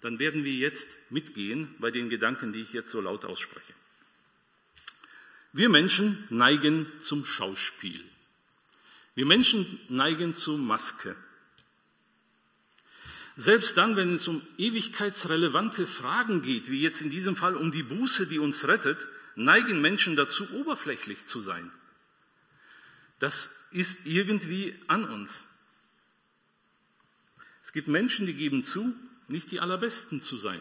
dann werden wir jetzt mitgehen bei den Gedanken, die ich jetzt so laut ausspreche. Wir Menschen neigen zum Schauspiel. Wir Menschen neigen zur Maske. Selbst dann, wenn es um ewigkeitsrelevante Fragen geht, wie jetzt in diesem Fall um die Buße, die uns rettet, neigen Menschen dazu, oberflächlich zu sein. Das ist irgendwie an uns. Es gibt Menschen, die geben zu, nicht die allerbesten zu sein.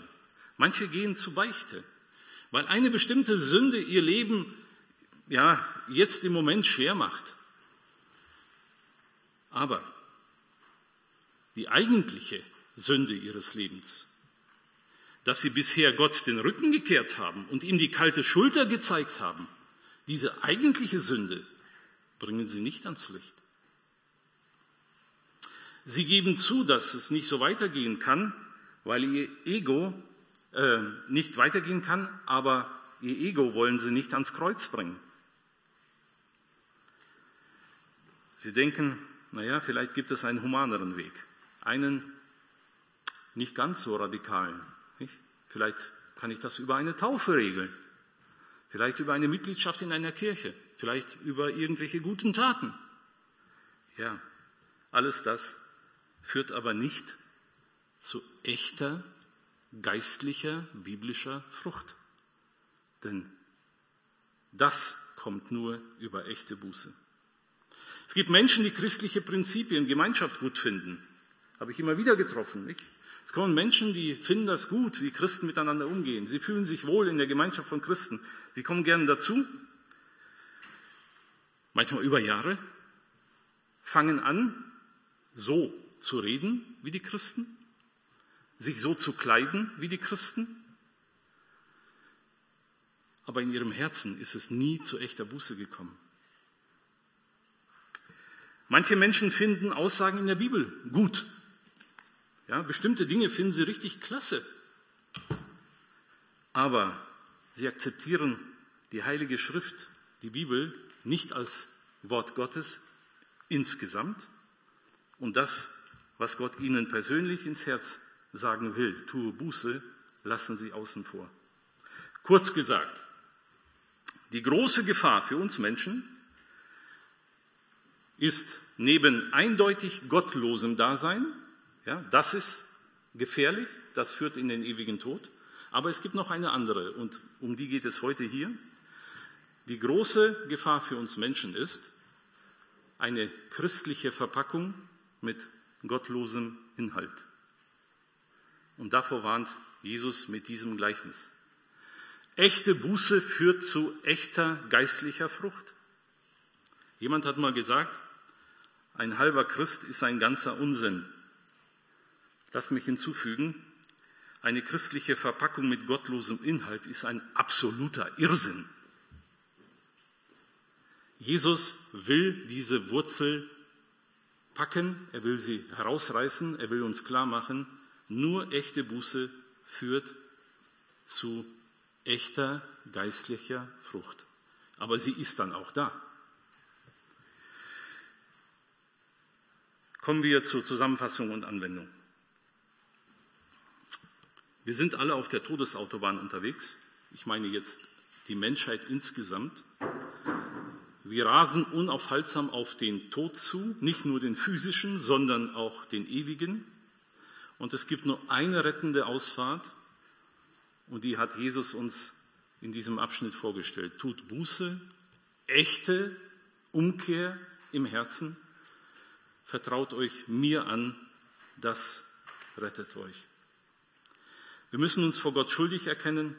Manche gehen zu Beichte, weil eine bestimmte Sünde ihr Leben ja jetzt im Moment schwer macht. Aber die eigentliche Sünde ihres Lebens, dass sie bisher Gott den Rücken gekehrt haben und ihm die kalte Schulter gezeigt haben, diese eigentliche Sünde bringen sie nicht ans Licht. Sie geben zu, dass es nicht so weitergehen kann, weil ihr Ego äh, nicht weitergehen kann, aber ihr Ego wollen sie nicht ans Kreuz bringen. Sie denken, naja, vielleicht gibt es einen humaneren Weg, einen nicht ganz so radikalen. Vielleicht kann ich das über eine Taufe regeln, vielleicht über eine Mitgliedschaft in einer Kirche, vielleicht über irgendwelche guten Taten. Ja, alles das führt aber nicht zu echter geistlicher biblischer Frucht. Denn das kommt nur über echte Buße. Es gibt Menschen, die christliche Prinzipien, Gemeinschaft gut finden. Habe ich immer wieder getroffen. Nicht? Es kommen Menschen, die finden das gut, wie Christen miteinander umgehen. Sie fühlen sich wohl in der Gemeinschaft von Christen. Sie kommen gerne dazu. Manchmal über Jahre. Fangen an, so zu reden wie die Christen sich so zu kleiden wie die Christen? Aber in ihrem Herzen ist es nie zu echter Buße gekommen. Manche Menschen finden Aussagen in der Bibel gut. Ja, bestimmte Dinge finden sie richtig klasse. Aber sie akzeptieren die Heilige Schrift, die Bibel, nicht als Wort Gottes insgesamt und das, was Gott ihnen persönlich ins Herz sagen will, tue Buße, lassen sie außen vor. Kurz gesagt, die große Gefahr für uns Menschen ist neben eindeutig gottlosem Dasein, ja, das ist gefährlich, das führt in den ewigen Tod, aber es gibt noch eine andere und um die geht es heute hier. Die große Gefahr für uns Menschen ist eine christliche Verpackung mit gottlosem Inhalt. Und davor warnt Jesus mit diesem Gleichnis. Echte Buße führt zu echter geistlicher Frucht. Jemand hat mal gesagt, ein halber Christ ist ein ganzer Unsinn. Lass mich hinzufügen, eine christliche Verpackung mit gottlosem Inhalt ist ein absoluter Irrsinn. Jesus will diese Wurzel packen, er will sie herausreißen, er will uns klar machen, nur echte Buße führt zu echter geistlicher Frucht. Aber sie ist dann auch da. Kommen wir zur Zusammenfassung und Anwendung. Wir sind alle auf der Todesautobahn unterwegs. Ich meine jetzt die Menschheit insgesamt. Wir rasen unaufhaltsam auf den Tod zu, nicht nur den physischen, sondern auch den ewigen. Und es gibt nur eine rettende Ausfahrt und die hat Jesus uns in diesem Abschnitt vorgestellt. Tut Buße, echte Umkehr im Herzen, vertraut euch mir an, das rettet euch. Wir müssen uns vor Gott schuldig erkennen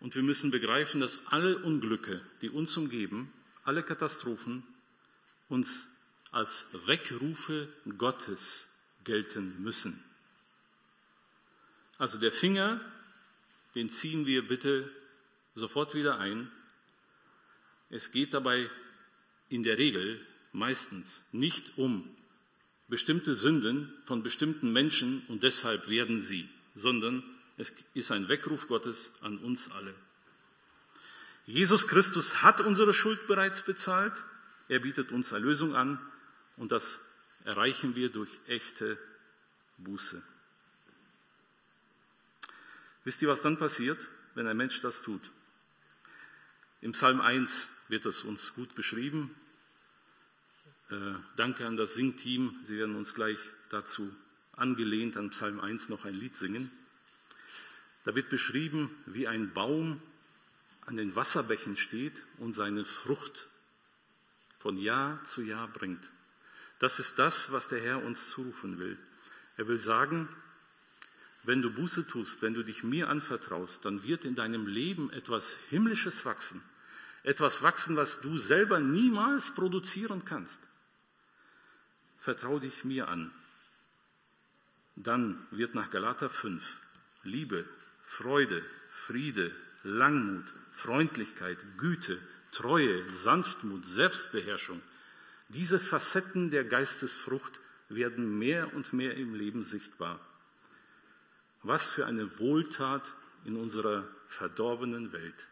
Und wir müssen begreifen, dass alle Unglücke, die uns umgeben, alle Katastrophen uns als Wegrufe Gottes gelten müssen. Also der Finger, den ziehen wir bitte sofort wieder ein. Es geht dabei in der Regel meistens nicht um bestimmte Sünden von bestimmten Menschen und deshalb werden sie, sondern es ist ein Weckruf Gottes an uns alle. Jesus Christus hat unsere Schuld bereits bezahlt. Er bietet uns Erlösung an und das erreichen wir durch echte Buße. Wisst ihr, was dann passiert, wenn ein Mensch das tut? Im Psalm 1 wird es uns gut beschrieben. Äh, danke an das Singteam. Sie werden uns gleich dazu angelehnt an Psalm 1 noch ein Lied singen. Da wird beschrieben, wie ein Baum an den Wasserbächen steht und seine Frucht von Jahr zu Jahr bringt. Das ist das, was der Herr uns zurufen will. Er will sagen, wenn du Buße tust, wenn du dich mir anvertraust, dann wird in deinem Leben etwas Himmlisches wachsen. Etwas wachsen, was du selber niemals produzieren kannst. Vertrau dich mir an. Dann wird nach Galater 5 Liebe, Freude, Friede, Langmut, Freundlichkeit, Güte, Treue, Sanftmut, Selbstbeherrschung. Diese Facetten der Geistesfrucht werden mehr und mehr im Leben sichtbar. Was für eine Wohltat in unserer verdorbenen Welt.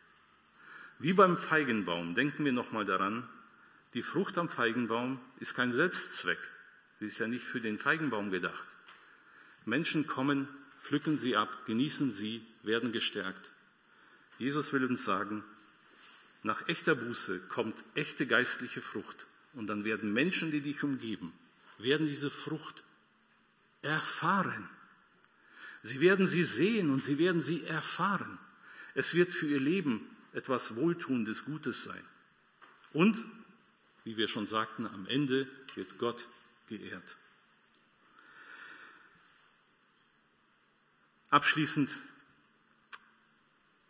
Wie beim Feigenbaum, denken wir nochmal daran, die Frucht am Feigenbaum ist kein Selbstzweck. Sie ist ja nicht für den Feigenbaum gedacht. Menschen kommen, pflücken sie ab, genießen sie, werden gestärkt. Jesus will uns sagen, nach echter Buße kommt echte geistliche Frucht. Und dann werden Menschen, die dich umgeben, werden diese Frucht erfahren. Sie werden sie sehen und sie werden sie erfahren. Es wird für ihr Leben etwas Wohltuendes, Gutes sein. Und, wie wir schon sagten, am Ende wird Gott geehrt. Abschließend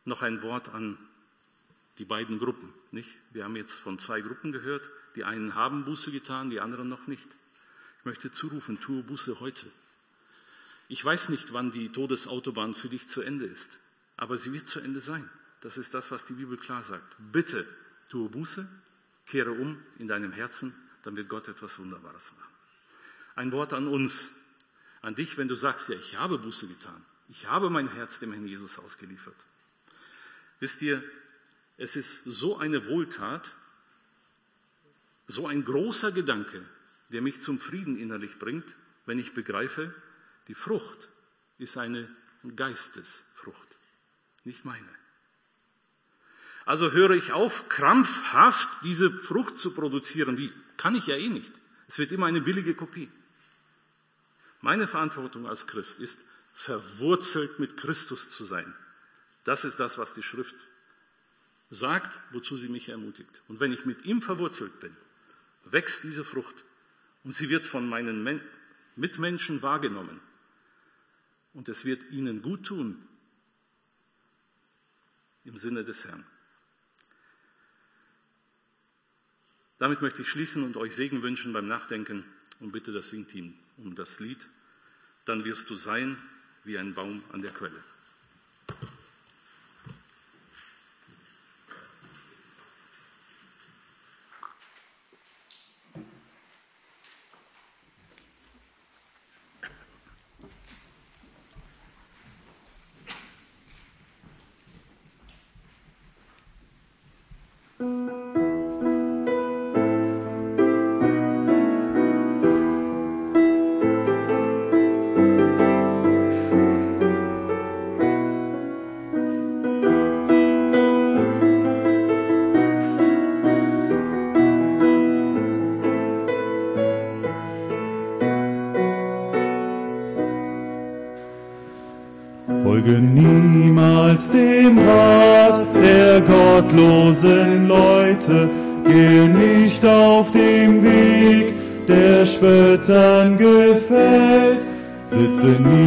noch ein Wort an die beiden Gruppen. Nicht? Wir haben jetzt von zwei Gruppen gehört. Die einen haben Buße getan, die anderen noch nicht. Ich möchte zurufen, tue Buße heute. Ich weiß nicht, wann die Todesautobahn für dich zu Ende ist, aber sie wird zu Ende sein. Das ist das, was die Bibel klar sagt. Bitte tue Buße, kehre um in deinem Herzen, dann wird Gott etwas Wunderbares machen. Ein Wort an uns, an dich, wenn du sagst, ja, ich habe Buße getan. Ich habe mein Herz dem Herrn Jesus ausgeliefert. Wisst ihr, es ist so eine Wohltat, so ein großer Gedanke, der mich zum Frieden innerlich bringt, wenn ich begreife, die Frucht ist eine Geistesfrucht, nicht meine. Also höre ich auf, krampfhaft diese Frucht zu produzieren. Die kann ich ja eh nicht. Es wird immer eine billige Kopie. Meine Verantwortung als Christ ist, verwurzelt mit Christus zu sein. Das ist das, was die Schrift sagt, wozu sie mich ermutigt. Und wenn ich mit ihm verwurzelt bin, wächst diese Frucht und sie wird von meinen Mitmenschen wahrgenommen. Und es wird ihnen gut tun im Sinne des Herrn. Damit möchte ich schließen und euch Segen wünschen beim Nachdenken und bitte das Singteam um das Lied. Dann wirst du sein wie ein Baum an der Quelle. Folge gottlosen Leute, geh nicht auf dem Weg, der Spöttern gefällt, sitze nie